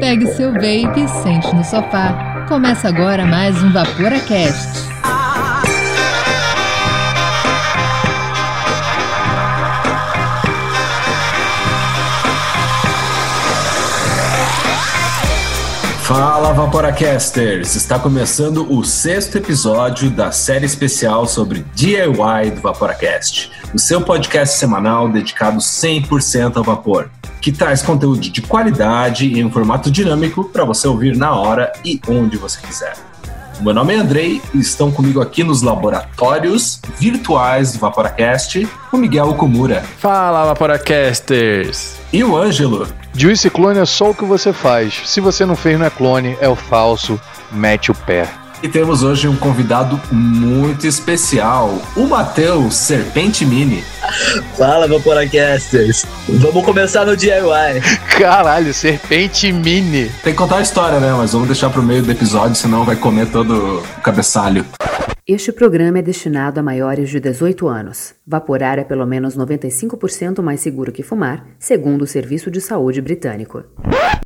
Pegue seu vape e sente no sofá. Começa agora mais um VaporaCast. Fala Vaporacasters! Está começando o sexto episódio da série especial sobre DIY do Vaporacast, o seu podcast semanal dedicado 100% ao vapor, que traz conteúdo de qualidade em um formato dinâmico para você ouvir na hora e onde você quiser. Meu nome é Andrei e estão comigo aqui nos laboratórios virtuais do Vaporacast o Miguel Okumura. Fala, Vaporacasters! E o Ângelo. Juice clone é só o que você faz. Se você não fez, não é clone, é o falso. Mete o pé. E temos hoje um convidado muito especial, o Matheus Serpente Mini. Fala, Vaporacasters. Vamos começar no DIY. Caralho, Serpente Mini. Tem que contar a história, né? Mas vamos deixar pro meio do episódio, senão vai comer todo o cabeçalho. Este programa é destinado a maiores de 18 anos. Vaporar é pelo menos 95% mais seguro que fumar, segundo o Serviço de Saúde Britânico.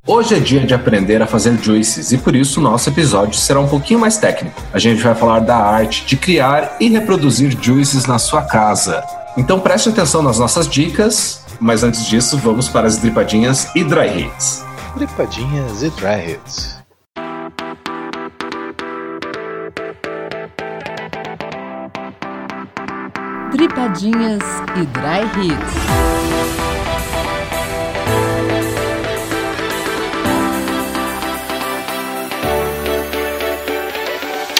Hoje é dia de aprender a fazer juices e por isso o nosso episódio será um pouquinho mais técnico. A gente vai falar da arte de criar e reproduzir juices na sua casa. Então preste atenção nas nossas dicas, mas antes disso vamos para as dripadinhas e dry hits. Dripadinhas e dry hits. Dripadinhas e Dry Hits.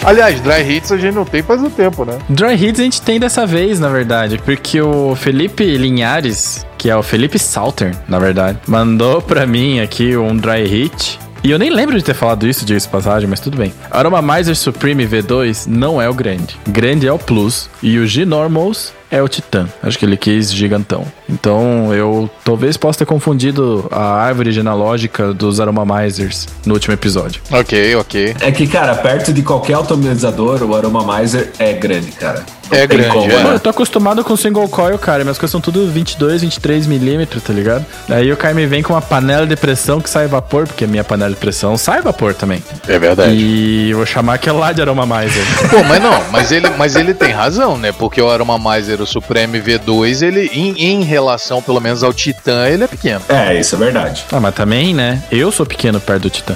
Aliás, dry hits a gente não tem faz um tempo, né? Dry Hits a gente tem dessa vez, na verdade, porque o Felipe Linhares, que é o Felipe Salter, na verdade, mandou pra mim aqui um Dry Hit. E eu nem lembro de ter falado isso, diga-se passagem, mas tudo bem. Aroma Miser Supreme V2 não é o grande. Grande é o Plus. E o G-Normals é o Titan. Acho que ele quis gigantão. Então eu talvez possa ter confundido a árvore genealógica dos Aromamizers no último episódio. Ok, ok. É que, cara, perto de qualquer atomizador, o Aromamizer é grande, cara. É tem grande, como, é. Mano, né? eu tô acostumado com single coil, cara. Minhas coisas são tudo 22, 23 milímetros, tá ligado? Daí o cara me vem com uma panela de pressão que sai vapor, porque a minha panela de pressão sai vapor também. É verdade. E vou chamar aquela lá de Aromamizer. Pô, mas não, mas ele, mas ele tem razão, né? Porque o Aroma O Supreme V2, ele, em, em relação, pelo menos, ao Titan, ele é pequeno. É, isso é verdade. ah, mas também, né? Eu sou pequeno perto do Titã.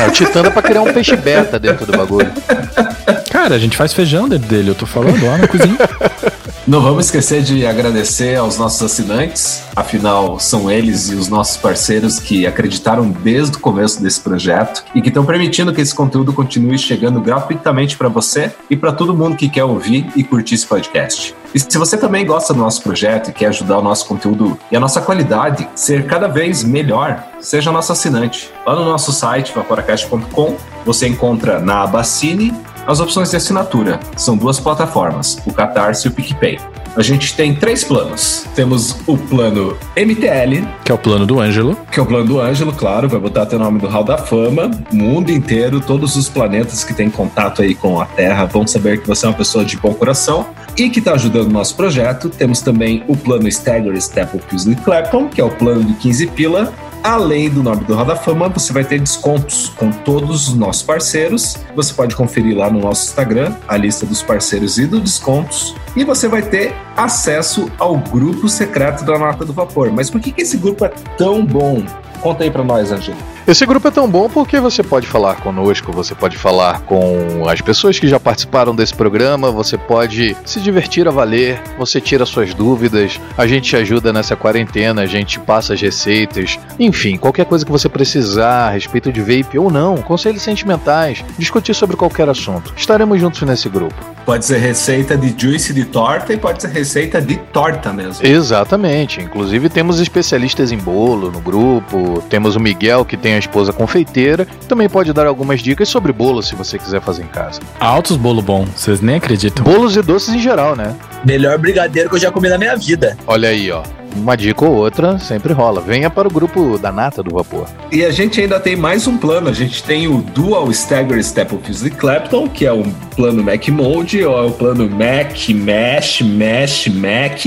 É, o Titan dá pra criar um peixe beta dentro do bagulho. Cara, a gente faz feijão dentro dele, eu tô falando lá na cozinha. Não vamos esquecer de agradecer aos nossos assinantes, afinal, são eles e os nossos parceiros que acreditaram desde o começo desse projeto e que estão permitindo que esse conteúdo continue chegando gratuitamente para você e para todo mundo que quer ouvir e curtir esse podcast. E se você também gosta do nosso projeto e quer ajudar o nosso conteúdo e a nossa qualidade ser cada vez melhor, seja nosso assinante. Lá no nosso site, vaporacast.com, você encontra na aba Cine as opções de assinatura. São duas plataformas, o Catarse e o PicPay. A gente tem três planos. Temos o plano MTL, Que é o plano do Ângelo. que é o plano do Ângelo, claro, vai botar teu nome do Hall da Fama. O mundo inteiro, todos os planetas que têm contato aí com a Terra vão saber que você é uma pessoa de bom coração e que está ajudando o nosso projeto. Temos também o plano Stagger Step of Paisley Clapton, que é o plano de 15 pila. Além do nome do Hall da Fama, você vai ter descontos com todos os nossos parceiros. Você pode conferir lá no nosso Instagram a lista dos parceiros e dos descontos. E você vai ter acesso ao grupo secreto da Nota do Vapor. Mas por que, que esse grupo é tão bom? Conta aí pra nós, Angelo. Esse grupo é tão bom porque você pode falar conosco, você pode falar com as pessoas que já participaram desse programa, você pode se divertir a valer, você tira suas dúvidas, a gente te ajuda nessa quarentena, a gente passa as receitas, enfim, qualquer coisa que você precisar a respeito de vape ou não, conselhos sentimentais, discutir sobre qualquer assunto. Estaremos juntos nesse grupo. Pode ser receita de juice de torta e pode ser receita de torta mesmo. Exatamente. Inclusive temos especialistas em bolo no grupo. Temos o Miguel que tem a esposa confeiteira. Também pode dar algumas dicas sobre bolo se você quiser fazer em casa. Altos bolo bom, vocês nem acreditam. Bolos e doces em geral, né? Melhor brigadeiro que eu já comi na minha vida. Olha aí, ó. Uma dica ou outra sempre rola. Venha para o grupo da Nata do Vapor. E a gente ainda tem mais um plano. A gente tem o Dual Stagger Step of Fuse Clapton, que é um plano Mac Mode, ou é o plano Mac, Mesh, Mesh, Mac,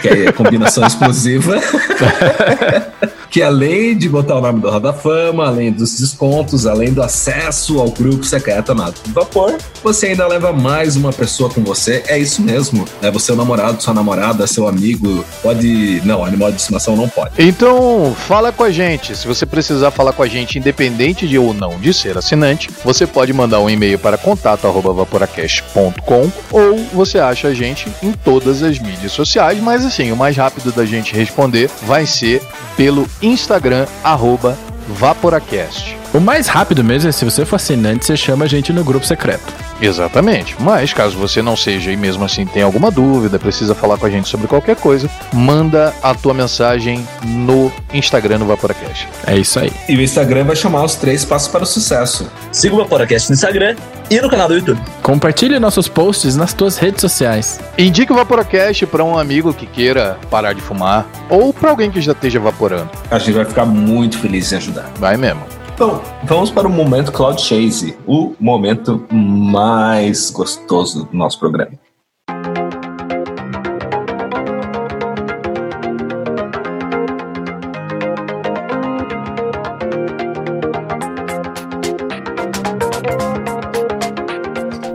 que é a combinação explosiva. que além de botar o nome do Roda Fama, além dos descontos, além do acesso ao grupo secreto amado Vapor, você ainda leva mais uma pessoa com você. É isso mesmo. É você o namorado, sua namorada, seu amigo. Pode. Não, animal de estimação não pode. Então, fala com a gente. Se você precisar falar com a gente, independente de ou não de ser assinante, você pode mandar um e-mail para contato@vaporacast.com ou você acha a gente em todas as mídias sociais, mas assim, o mais rápido da gente responder vai ser pelo Instagram arroba Vaporacast. O mais rápido mesmo é se você for assinante, você chama a gente no grupo secreto. Exatamente. Mas caso você não seja e mesmo assim tenha alguma dúvida, precisa falar com a gente sobre qualquer coisa, manda a tua mensagem no Instagram do Vaporacast. É isso aí. E o Instagram vai chamar os três passos para o sucesso. Siga o Vaporacast no Instagram e no canal do YouTube. Compartilhe nossos posts nas tuas redes sociais. Indique o Vaporacast para um amigo que queira parar de fumar ou para alguém que já esteja evaporando. A gente vai ficar muito feliz em ajudar. Vai mesmo. Então, vamos para o momento Cloud Chase, o momento mais gostoso do nosso programa.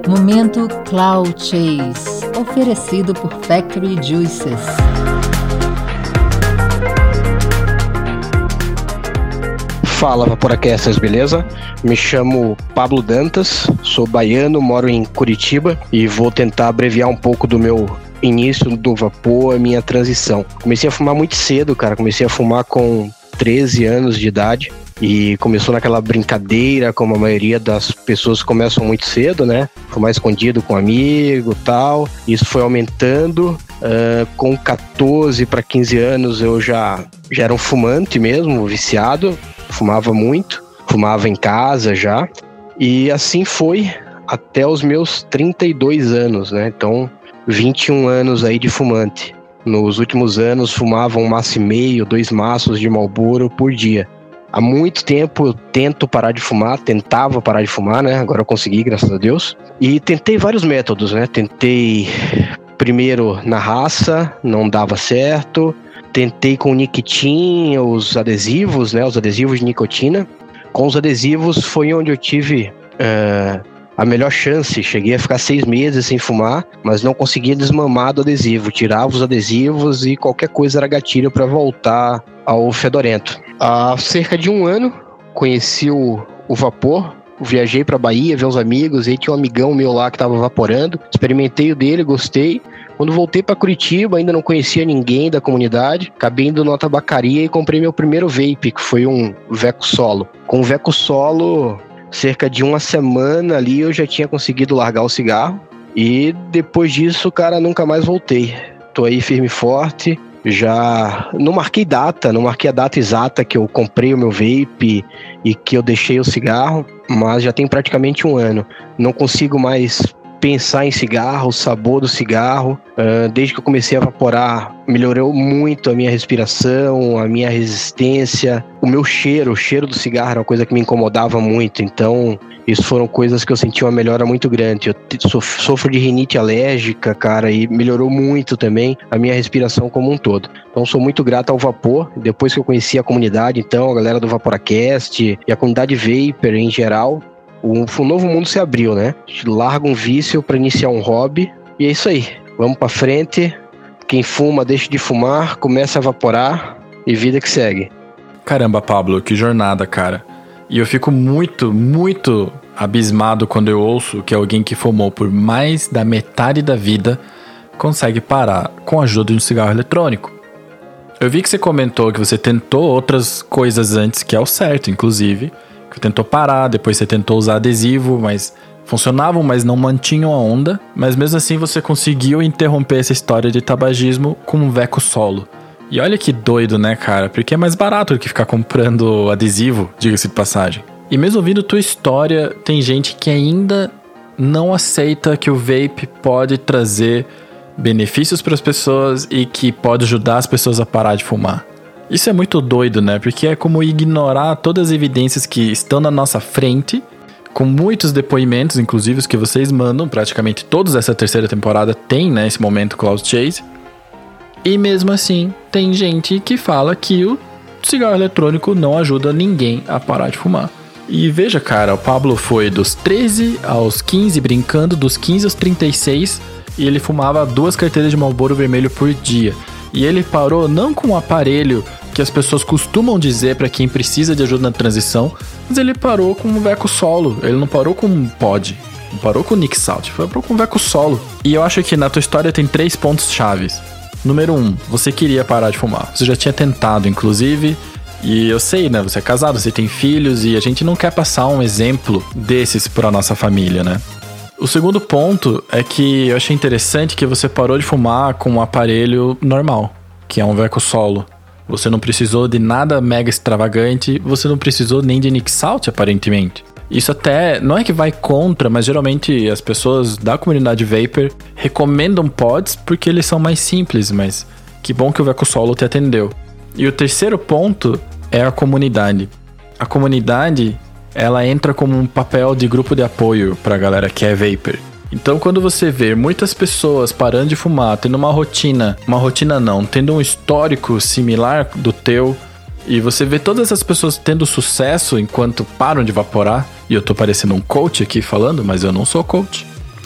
Momento Cloud Chase, oferecido por Factory Juices. Fala Vaporacasters, beleza? Me chamo Pablo Dantas, sou baiano, moro em Curitiba e vou tentar abreviar um pouco do meu início do vapor, a minha transição. Comecei a fumar muito cedo, cara. Comecei a fumar com 13 anos de idade e começou naquela brincadeira, como a maioria das pessoas começam muito cedo, né? Fumar escondido com um amigo tal. Isso foi aumentando. Uh, com 14 para 15 anos eu já, já era um fumante mesmo, viciado fumava muito, fumava em casa já. E assim foi até os meus 32 anos, né? Então, 21 anos aí de fumante. Nos últimos anos, fumava um maço e meio, dois maços de Marlboro por dia. Há muito tempo eu tento parar de fumar, tentava parar de fumar, né? Agora eu consegui, graças a Deus. E tentei vários métodos, né? Tentei primeiro na raça, não dava certo. Tentei com o Nictin, os adesivos, né? Os adesivos de nicotina. Com os adesivos foi onde eu tive uh, a melhor chance. Cheguei a ficar seis meses sem fumar, mas não conseguia desmamar do adesivo. Tirava os adesivos e qualquer coisa era gatilho para voltar ao fedorento. Há cerca de um ano, conheci o, o vapor. Viajei para Bahia ver uns amigos, e tinha um amigão meu lá que estava vaporando. Experimentei o dele, gostei. Quando voltei para Curitiba, ainda não conhecia ninguém da comunidade. Acabei indo numa tabacaria e comprei meu primeiro vape, que foi um Veco Solo. Com o Veco Solo, cerca de uma semana ali, eu já tinha conseguido largar o cigarro. E depois disso, cara, nunca mais voltei. Tô aí firme e forte. Já não marquei data, não marquei a data exata que eu comprei o meu vape e que eu deixei o cigarro, mas já tem praticamente um ano. Não consigo mais pensar em cigarro, o sabor do cigarro. Uh, desde que eu comecei a evaporar, melhorou muito a minha respiração, a minha resistência, o meu cheiro. O cheiro do cigarro era uma coisa que me incomodava muito. Então, isso foram coisas que eu senti uma melhora muito grande. Eu sofro de rinite alérgica, cara, e melhorou muito também a minha respiração como um todo. Então, sou muito grato ao Vapor. Depois que eu conheci a comunidade, então, a galera do Vaporacast e a comunidade Vapor em geral, um, um novo mundo se abriu, né? A gente larga um vício para iniciar um hobby e é isso aí. Vamos para frente. Quem fuma, deixa de fumar, começa a evaporar e vida que segue. Caramba, Pablo, que jornada, cara. E eu fico muito, muito abismado quando eu ouço que alguém que fumou por mais da metade da vida consegue parar com a ajuda de um cigarro eletrônico. Eu vi que você comentou que você tentou outras coisas antes, que é o certo, inclusive que tentou parar, depois você tentou usar adesivo, mas funcionavam, mas não mantinham a onda. Mas mesmo assim você conseguiu interromper essa história de tabagismo com um veco solo. E olha que doido, né, cara? Porque é mais barato do que ficar comprando adesivo, diga-se de passagem. E mesmo ouvindo tua história, tem gente que ainda não aceita que o vape pode trazer benefícios para as pessoas e que pode ajudar as pessoas a parar de fumar. Isso é muito doido, né? Porque é como ignorar todas as evidências que estão na nossa frente, com muitos depoimentos, inclusive os que vocês mandam, praticamente todos essa terceira temporada tem, né, esse momento Cloud Chase. E mesmo assim, tem gente que fala que o cigarro eletrônico não ajuda ninguém a parar de fumar. E veja, cara, o Pablo foi dos 13 aos 15 brincando, dos 15 aos 36, e ele fumava duas carteiras de Marlboro vermelho por dia. E ele parou não com o aparelho que as pessoas costumam dizer para quem precisa de ajuda na transição, mas ele parou com um veco solo, ele não parou com um pod. Não parou com o Nick Salt, parou com o veco solo. E eu acho que na tua história tem três pontos chaves. Número um, você queria parar de fumar. Você já tinha tentado, inclusive. E eu sei, né? Você é casado, você tem filhos e a gente não quer passar um exemplo desses para nossa família, né? O segundo ponto é que eu achei interessante que você parou de fumar com um aparelho normal, que é um veco solo. Você não precisou de nada mega extravagante, você não precisou nem de Nick Salt, aparentemente. Isso até não é que vai contra, mas geralmente as pessoas da comunidade Vapor recomendam pods porque eles são mais simples, mas que bom que o Veco Solo te atendeu. E o terceiro ponto é a comunidade. A comunidade ela entra como um papel de grupo de apoio para a galera que é vapor. Então, quando você vê muitas pessoas parando de fumar, tendo uma rotina, uma rotina não, tendo um histórico similar do teu, e você vê todas essas pessoas tendo sucesso enquanto param de evaporar, e eu tô parecendo um coach aqui falando, mas eu não sou coach.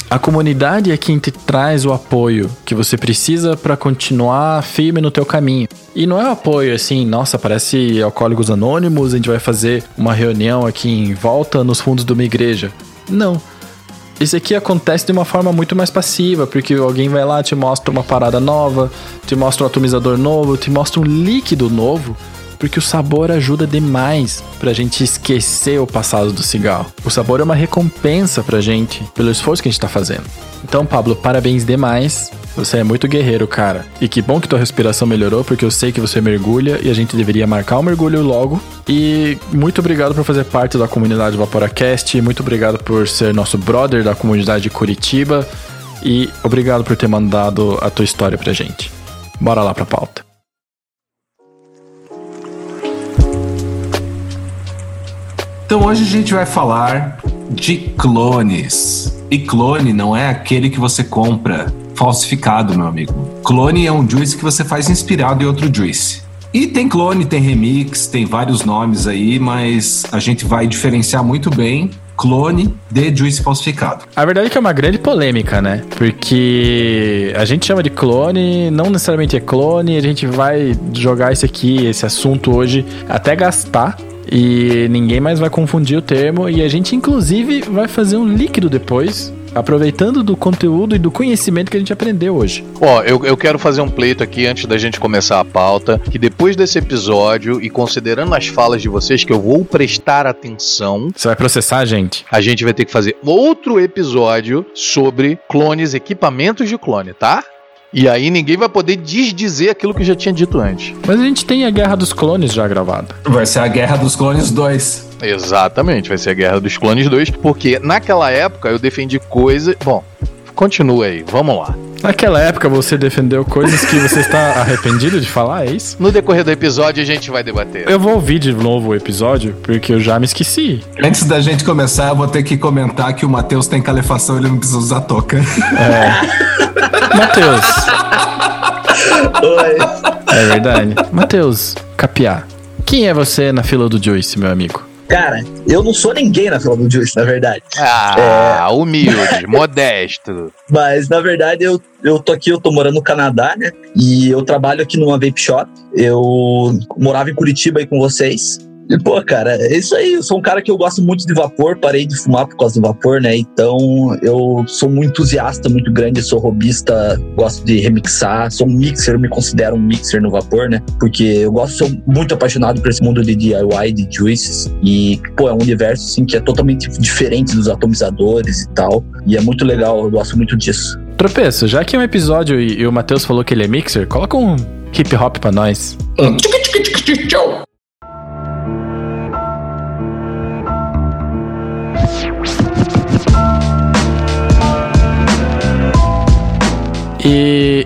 A comunidade é quem te traz o apoio que você precisa para continuar firme no teu caminho. E não é um apoio assim, nossa, parece alcoólicos anônimos, a gente vai fazer uma reunião aqui em volta nos fundos de uma igreja. Não. Isso aqui acontece de uma forma muito mais passiva, porque alguém vai lá, te mostra uma parada nova, te mostra um atomizador novo, te mostra um líquido novo porque o sabor ajuda demais pra gente esquecer o passado do cigarro. O sabor é uma recompensa pra gente pelo esforço que a gente tá fazendo. Então, Pablo, parabéns demais. Você é muito guerreiro, cara. E que bom que tua respiração melhorou, porque eu sei que você mergulha e a gente deveria marcar o mergulho logo. E muito obrigado por fazer parte da comunidade Vaporacast. Muito obrigado por ser nosso brother da comunidade de Curitiba. E obrigado por ter mandado a tua história pra gente. Bora lá pra pauta. Então hoje a gente vai falar de clones. E clone não é aquele que você compra falsificado, meu amigo. Clone é um juice que você faz inspirado em outro juice. E tem clone, tem remix, tem vários nomes aí, mas a gente vai diferenciar muito bem clone de juice falsificado. A verdade é que é uma grande polêmica, né? Porque a gente chama de clone, não necessariamente é clone, a gente vai jogar esse aqui, esse assunto hoje, até gastar e ninguém mais vai confundir o termo. E a gente, inclusive, vai fazer um líquido depois. Aproveitando do conteúdo e do conhecimento que a gente aprendeu hoje. Ó, eu, eu quero fazer um pleito aqui antes da gente começar a pauta. Que depois desse episódio, e considerando as falas de vocês, que eu vou prestar atenção. Você vai processar a gente? A gente vai ter que fazer outro episódio sobre clones, equipamentos de clone, tá? E aí ninguém vai poder desdizer aquilo que já tinha dito antes. Mas a gente tem a Guerra dos Clones já gravada. Vai ser a Guerra dos Clones 2. Exatamente, vai ser a Guerra dos Clones 2, porque naquela época eu defendi coisas. Bom, continua aí, vamos lá. Naquela época você defendeu coisas que você está arrependido de falar, é isso? No decorrer do episódio a gente vai debater. Eu vou ouvir de novo o episódio, porque eu já me esqueci. Antes da gente começar, eu vou ter que comentar que o Matheus tem calefação, ele não precisa usar touca. É. Matheus. Oi. É verdade. Matheus, Capiá. Quem é você na fila do Joyce, meu amigo? Cara, eu não sou ninguém na fila do Juice, na verdade. Ah, humilde, modesto. Mas, na verdade, eu, eu tô aqui, eu tô morando no Canadá, né? E eu trabalho aqui numa vape shop. Eu morava em Curitiba aí com vocês. E, pô, cara, é isso aí. Eu sou um cara que eu gosto muito de vapor, parei de fumar por causa do vapor, né? Então, eu sou muito entusiasta, muito grande, sou robista, gosto de remixar, sou um mixer, me considero um mixer no vapor, né? Porque eu gosto, sou muito apaixonado por esse mundo de DIY, de juices. E, pô, é um universo, assim, que é totalmente diferente dos atomizadores e tal. E é muito legal, eu gosto muito disso. Tropeço, já que é um episódio e, e o Matheus falou que ele é mixer, coloca um hip hop pra nós. E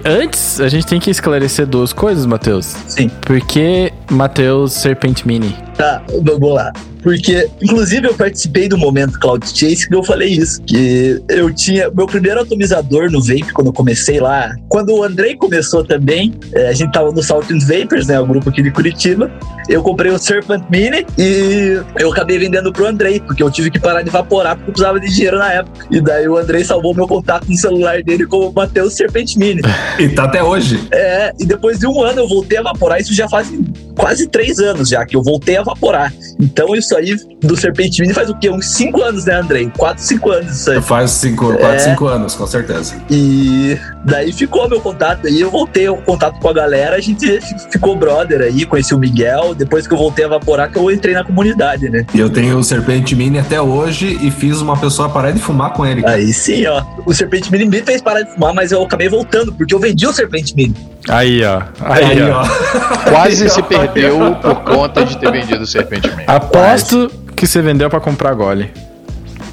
antes, a gente tem que esclarecer duas coisas, Matheus. Sim. Por que Matheus Serpent Mini? Tá, vamos lá. Porque, inclusive, eu participei do momento Cloud Chase que eu falei isso. Que eu tinha. Meu primeiro atomizador no vape, quando eu comecei lá. Quando o Andrei começou também, é, a gente tava no Saltins Vapors, né? O grupo aqui de Curitiba. Eu comprei o Serpent Mini e eu acabei vendendo pro Andrei, porque eu tive que parar de evaporar porque eu precisava de dinheiro na época. E daí o Andrei salvou meu contato no celular dele como Matheus Serpent Mini. E tá até hoje. É, e depois de um ano eu voltei a evaporar. Isso já faz quase três anos já que eu voltei a evaporar. Então isso aí do Serpent Mini faz o quê? Uns cinco anos, né, Andrei? Quatro, cinco anos isso aí. Faz cinco, quatro, é. cinco anos, com certeza. E daí ficou meu contato aí. Eu voltei o contato com a galera, a gente ficou brother aí, conheci o Miguel. Depois que eu voltei a evaporar, que eu entrei na comunidade, né? E eu tenho o Serpent Mini até hoje e fiz uma pessoa parar de fumar com ele. Aí sim, ó. O Serpent Mini me fez parar de fumar, mas eu acabei voltando, porque eu vendi o Serpent Mini. Aí, ó. Aí, aí ó. Quase aí, se ó. perdeu por conta de ter vendido o Serpent Mini. Aposto Quase. que você vendeu para comprar gole.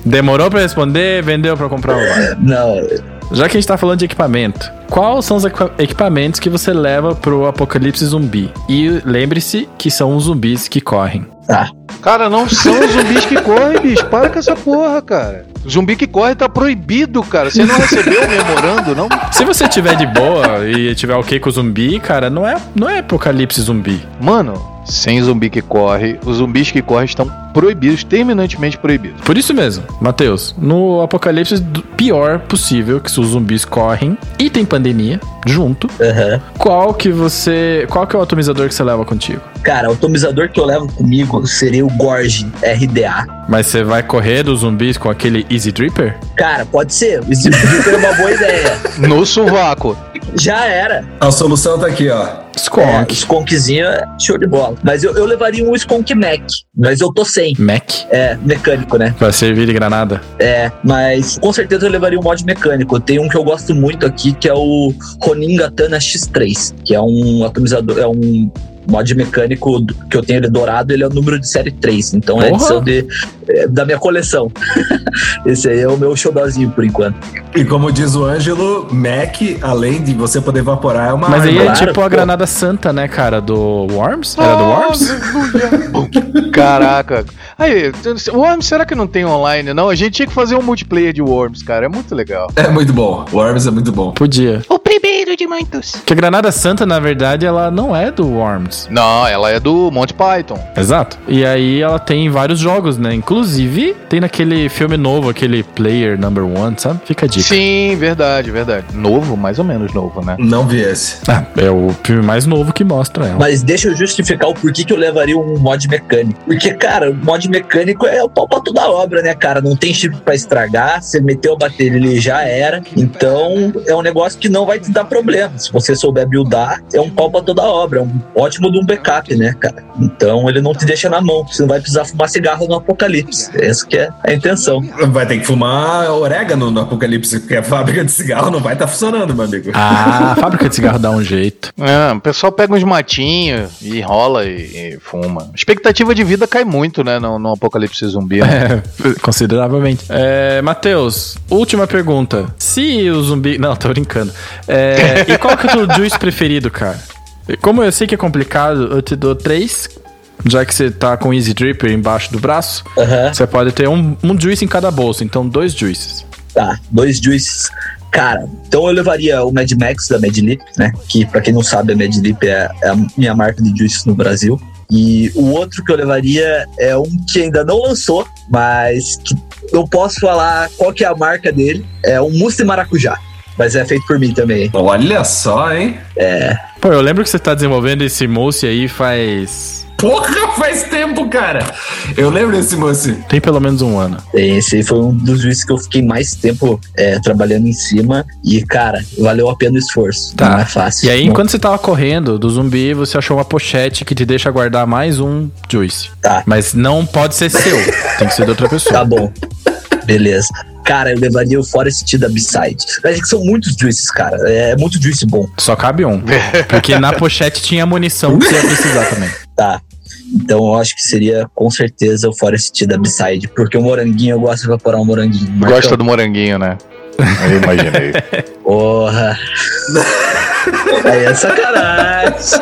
Demorou para responder, vendeu para comprar o gole. Não. Já que a gente tá falando de equipamento, quais são os equipamentos que você leva pro apocalipse zumbi? E lembre-se que são os zumbis que correm. Tá. Cara, não são os zumbis que correm, bicho. Para com essa porra, cara. Zumbi que corre tá proibido, cara. Você não recebeu o memorando, não? Se você tiver de boa e tiver ok com o zumbi, cara, não é, não é apocalipse zumbi. Mano, sem zumbi que corre, os zumbis que correm estão proibidos, terminantemente proibidos. Por isso mesmo, Matheus, no apocalipse pior possível, que os zumbis correm e tem pandemia junto, uhum. qual que você. Qual que é o atomizador que você leva contigo? Cara, o atomizador que eu levo comigo seria o Gorge RDA. Mas você vai correr dos zumbis com aquele Easy Dripper? Cara, pode ser. O Easy Dripper é uma boa ideia. No sovaco. Já era. A solução tá aqui, ó. Skunk. É, Skunkzinho é show de bola. Mas eu, eu levaria um Skunk Mac. Mas eu tô sem. Mac? É, mecânico, né? Pra servir de granada? É, mas com certeza eu levaria um mod mecânico. Tem um que eu gosto muito aqui, que é o Ronin Gatana X3, que é um atomizador, é um mod mecânico que eu tenho ele dourado, ele é o número de série 3. Então é edição de, é, da minha coleção. Esse aí é o meu showzinho por enquanto. E como diz o Ângelo, Mac, além de você poder evaporar, é uma Mas aí é claro, tipo a granada santa, né, cara? Do Worms? Era do Worms? Caraca. Aí, Worms, será que não tem online? Não, a gente tinha que fazer um multiplayer de Worms, cara. É muito legal. É muito bom. Worms é muito bom. Podia. O primeiro de muitos. Que a granada santa, na verdade, ela não é do Worms. Não, ela é do Monty Python. Exato. E aí ela tem vários jogos, né? Inclusive, tem naquele filme novo, aquele Player Number One, sabe? Fica a dica. Sim, verdade, verdade. Novo, mais ou menos novo, né? Não vi esse. Ah, é o filme mais novo que mostra ela. Mas deixa eu justificar o porquê que eu levaria um mod mecânico. Porque, cara, o mod mecânico é o pau pra toda obra, né, cara? Não tem chip pra estragar, você meteu a bateria ele já era. Então, é um negócio que não vai te dar problema. Se você souber buildar, é um pau pra toda obra. É um ótimo de um backup, né, cara? Então, ele não te deixa na mão. Você não vai precisar fumar cigarro no apocalipse. Essa que é a intenção. Vai ter que fumar orégano no apocalipse, porque a fábrica de cigarro não vai estar tá funcionando, meu amigo. Ah, a fábrica de cigarro dá um jeito. É, o pessoal pega uns matinhos e enrola e, e fuma. A expectativa de vida cai muito, né, no, no apocalipse zumbi. Né? É, consideravelmente. É, Matheus, última pergunta. Se o zumbi. Não, tô brincando. É, e qual que é o teu juice preferido, cara? Como eu sei que é complicado, eu te dou três já que você tá com Easy Dripper embaixo do braço, uhum. você pode ter um, um juice em cada bolso, então dois juices. Tá, dois juices. Cara, então eu levaria o Mad Max da Medlip, né? Que para quem não sabe, a Medlip é, é a minha marca de juices no Brasil. E o outro que eu levaria é um que ainda não lançou, mas que eu posso falar qual que é a marca dele. É um mousse de maracujá. Mas é feito por mim também. Olha só, hein? É. Pô, eu lembro que você tá desenvolvendo esse mousse aí faz Porra, faz tempo, cara. Eu lembro desse moço. Tem pelo menos um ano. Esse foi um dos juízes que eu fiquei mais tempo é, trabalhando em cima. E, cara, valeu a pena o esforço. Tá. Não é fácil. E aí, enquanto você tava correndo do zumbi, você achou uma pochete que te deixa guardar mais um juice. Tá. Mas não pode ser seu. Tem que ser de outra pessoa. Tá bom. Beleza. Cara, eu levaria o Forest da B-Side. Acho que são muitos juices, cara. É muito juice bom. Só cabe um. Porque na pochete tinha munição que você ia precisar também. Tá. Então eu acho que seria com certeza o Forest da B-Side. Porque o moranguinho, eu gosto de evaporar um moranguinho. Gosta do moranguinho, né? Eu imaginei. Porra. Aí é sacanagem.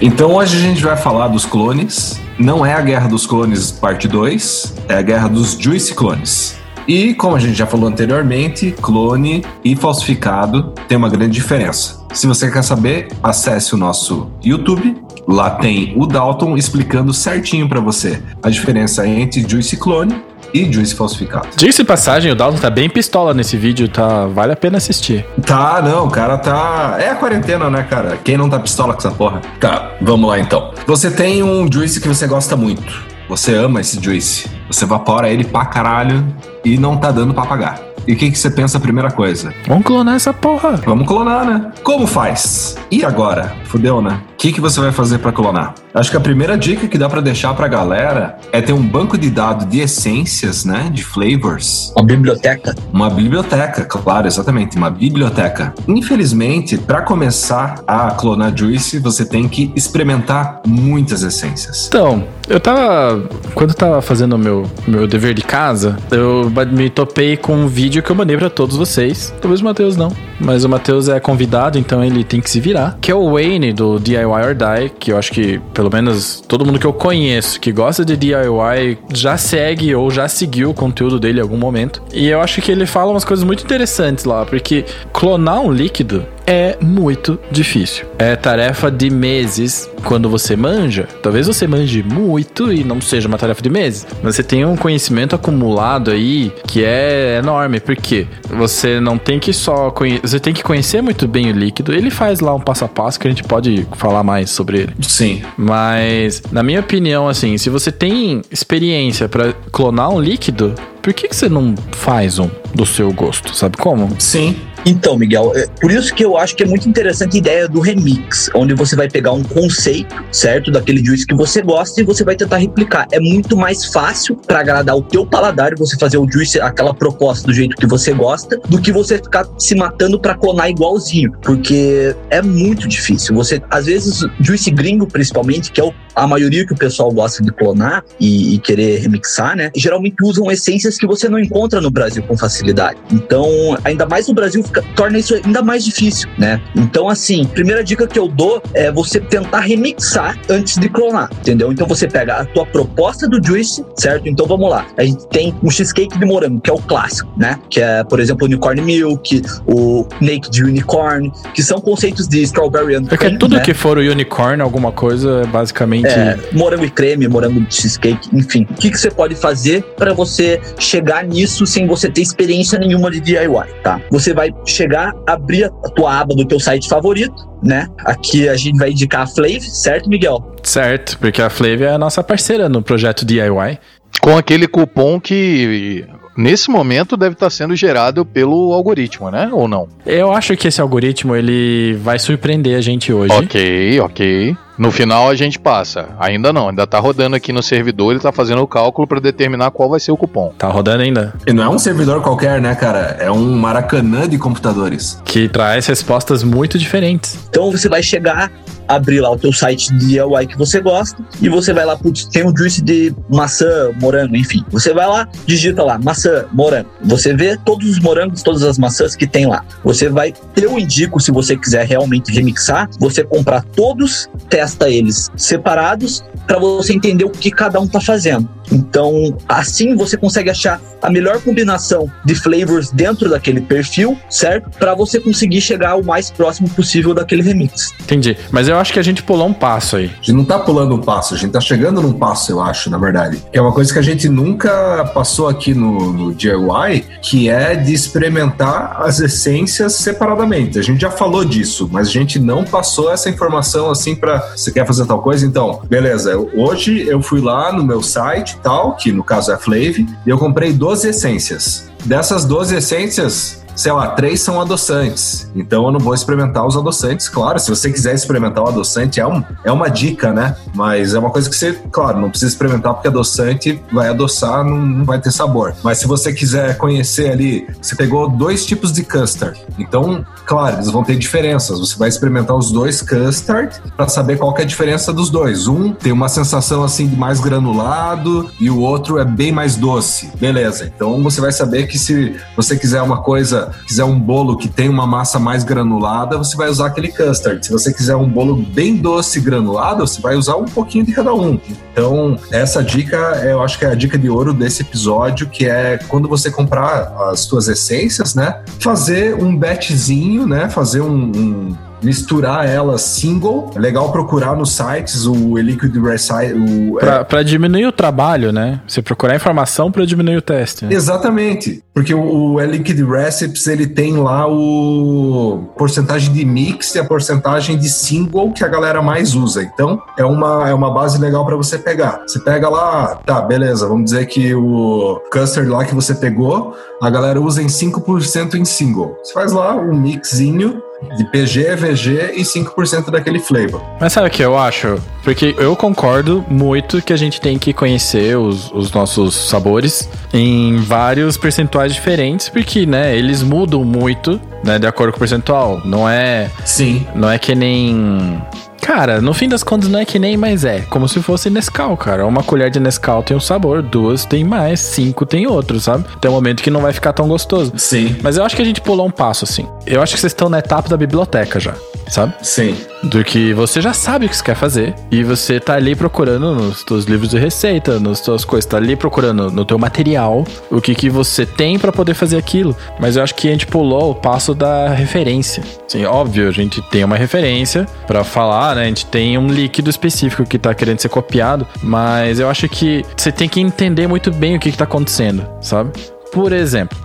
então hoje a gente vai falar dos clones não é a Guerra dos Clones parte 2, é a Guerra dos Juice Clones. E, como a gente já falou anteriormente, clone e falsificado tem uma grande diferença. Se você quer saber, acesse o nosso YouTube. Lá tem o Dalton explicando certinho para você a diferença entre Juice Clone e Juice falsificado. Diga-se de passagem, o Dalton tá bem pistola nesse vídeo, tá? Vale a pena assistir. Tá, não, o cara tá. É a quarentena, né, cara? Quem não tá pistola com essa porra? Tá, vamos lá então. Você tem um Juice que você gosta muito. Você ama esse Juice. Você evapora ele pra caralho e não tá dando pra pagar. E o que, que você pensa a primeira coisa? Vamos clonar essa porra. Vamos clonar, né? Como faz? E agora? Fudeu, né? O que, que você vai fazer para clonar? Acho que a primeira dica que dá para deixar pra galera é ter um banco de dados de essências, né? De flavors. Uma biblioteca. Uma biblioteca, claro, exatamente, uma biblioteca. Infelizmente, para começar a clonar Juice, você tem que experimentar muitas essências. Então, eu tava. Quando eu tava fazendo o meu, meu dever de casa, eu me topei com um vídeo que eu mandei para todos vocês. Talvez o Matheus não. Mas o Matheus é convidado, então ele tem que se virar. Que é o Wayne do DIY or Die, que eu acho que, pelo menos, todo mundo que eu conheço que gosta de DIY já segue ou já seguiu o conteúdo dele em algum momento. E eu acho que ele fala umas coisas muito interessantes lá, porque clonar um líquido é muito difícil. É tarefa de meses quando você manja. Talvez você manje muito e não seja uma tarefa de meses, mas você tem um conhecimento acumulado aí que é enorme, porque você não tem que só conhecer, você tem que conhecer muito bem o líquido. Ele faz lá um passo a passo que a gente pode falar mais sobre ele. Sim. Mas na minha opinião, assim, se você tem experiência para clonar um líquido, por que, que você não faz um do seu gosto? Sabe como? Sim. Então, Miguel, é por isso que eu acho que é muito interessante a ideia do remix, onde você vai pegar um conceito, certo, daquele juice que você gosta e você vai tentar replicar. É muito mais fácil para agradar o teu paladar você fazer o juice, aquela proposta do jeito que você gosta, do que você ficar se matando para clonar igualzinho, porque é muito difícil. Você, às vezes, juice gringo principalmente, que é a maioria que o pessoal gosta de clonar e, e, querer remixar, né? Geralmente usam essências que você não encontra no Brasil com facilidade. Então, ainda mais no Brasil, torna isso ainda mais difícil, né? Então, assim, primeira dica que eu dou é você tentar remixar antes de clonar, entendeu? Então você pega a tua proposta do Juice, certo? Então vamos lá. A gente tem um cheesecake de morango, que é o clássico, né? Que é, por exemplo, o Unicorn Milk, o Naked Unicorn, que são conceitos de Strawberry and Porque tudo né? que for o Unicorn, alguma coisa, é basicamente é, morango e creme, morango de cheesecake, enfim. O que, que você pode fazer para você chegar nisso sem você ter experiência nenhuma de DIY, tá? Você vai chegar, abrir a tua aba do teu site favorito, né? Aqui a gente vai indicar a Flav, certo, Miguel? Certo, porque a Flav é a nossa parceira no projeto DIY. Com aquele cupom que nesse momento deve estar sendo gerado pelo algoritmo, né? Ou não? Eu acho que esse algoritmo ele vai surpreender a gente hoje. Ok, ok. No final a gente passa. Ainda não, ainda tá rodando aqui no servidor, ele tá fazendo o cálculo para determinar qual vai ser o cupom. Tá rodando ainda. E não é um servidor qualquer, né, cara? É um maracanã de computadores. Que traz respostas muito diferentes. Então você vai chegar, abrir lá o teu site de DIY que você gosta e você vai lá, putz, tem um juice de maçã, morango, enfim. Você vai lá, digita lá, maçã, morango. Você vê todos os morangos, todas as maçãs que tem lá. Você vai, eu indico, se você quiser realmente remixar, você comprar todos, testa eles separados para você entender o que cada um tá fazendo. Então, assim você consegue achar a melhor combinação de flavors dentro daquele perfil, certo? Para você conseguir chegar o mais próximo possível daquele remix. Entendi. Mas eu acho que a gente pulou um passo aí. A gente não tá pulando um passo, a gente tá chegando num passo, eu acho, na verdade. É uma coisa que a gente nunca passou aqui no, no DIY, que é de experimentar as essências separadamente. A gente já falou disso, mas a gente não passou essa informação assim para você quer fazer tal coisa, então, beleza. hoje eu fui lá no meu site tal, que no caso é Flav, e eu comprei 12 essências. Dessas 12 essências, sei lá, três são adoçantes. Então eu não vou experimentar os adoçantes. Claro, se você quiser experimentar o adoçante, é, um, é uma dica, né? Mas é uma coisa que você, claro, não precisa experimentar porque adoçante vai adoçar, não, não vai ter sabor. Mas se você quiser conhecer ali, você pegou dois tipos de custard. Então, claro, eles vão ter diferenças. Você vai experimentar os dois custard para saber qual é a diferença dos dois. Um tem uma sensação assim de mais granulado e o outro é bem mais doce. Beleza. Então você vai saber que se você quiser uma coisa quiser, um bolo que tem uma massa mais granulada, você vai usar aquele custard. Se você quiser um bolo bem doce e granulado, você vai usar um pouquinho de cada um. Então, essa dica, eu acho que é a dica de ouro desse episódio, que é quando você comprar as suas essências, né? Fazer um batchzinho, né? Fazer um, um misturar ela single. É legal procurar nos sites o Liquid Recycle. Pra, é... pra, diminuir o trabalho, né? Você procurar informação para diminuir o teste. Né? Exatamente. Porque o, o Liquid Recipes ele tem lá o porcentagem de mix e a porcentagem de single que a galera mais usa. Então é uma, é uma base legal para você pegar. Você pega lá, tá, beleza, vamos dizer que o custard lá que você pegou, a galera usa em 5% em single. Você faz lá um mixinho de PG, VG e 5% daquele flavor. Mas sabe o que eu acho? Porque eu concordo muito que a gente tem que conhecer os, os nossos sabores em vários percentuais diferentes, porque, né, eles mudam muito, né, de acordo com o percentual. Não é... Sim. Não é que nem Cara, no fim das contas não é que nem, mas é. Como se fosse Nescau, cara. Uma colher de Nescau tem um sabor, duas tem mais, cinco tem outro, sabe? Tem um momento que não vai ficar tão gostoso. Sim. Mas eu acho que a gente pulou um passo, assim. Eu acho que vocês estão na etapa da biblioteca já, sabe? Sim. Do que você já sabe o que você quer fazer e você tá ali procurando nos seus livros de receita, nas suas coisas, tá ali procurando no teu material o que que você tem para poder fazer aquilo. Mas eu acho que a gente pulou o passo da referência. Sim, óbvio, a gente tem uma referência para falar né? A gente tem um líquido específico que tá querendo ser copiado, mas eu acho que você tem que entender muito bem o que, que tá acontecendo, sabe? Por exemplo,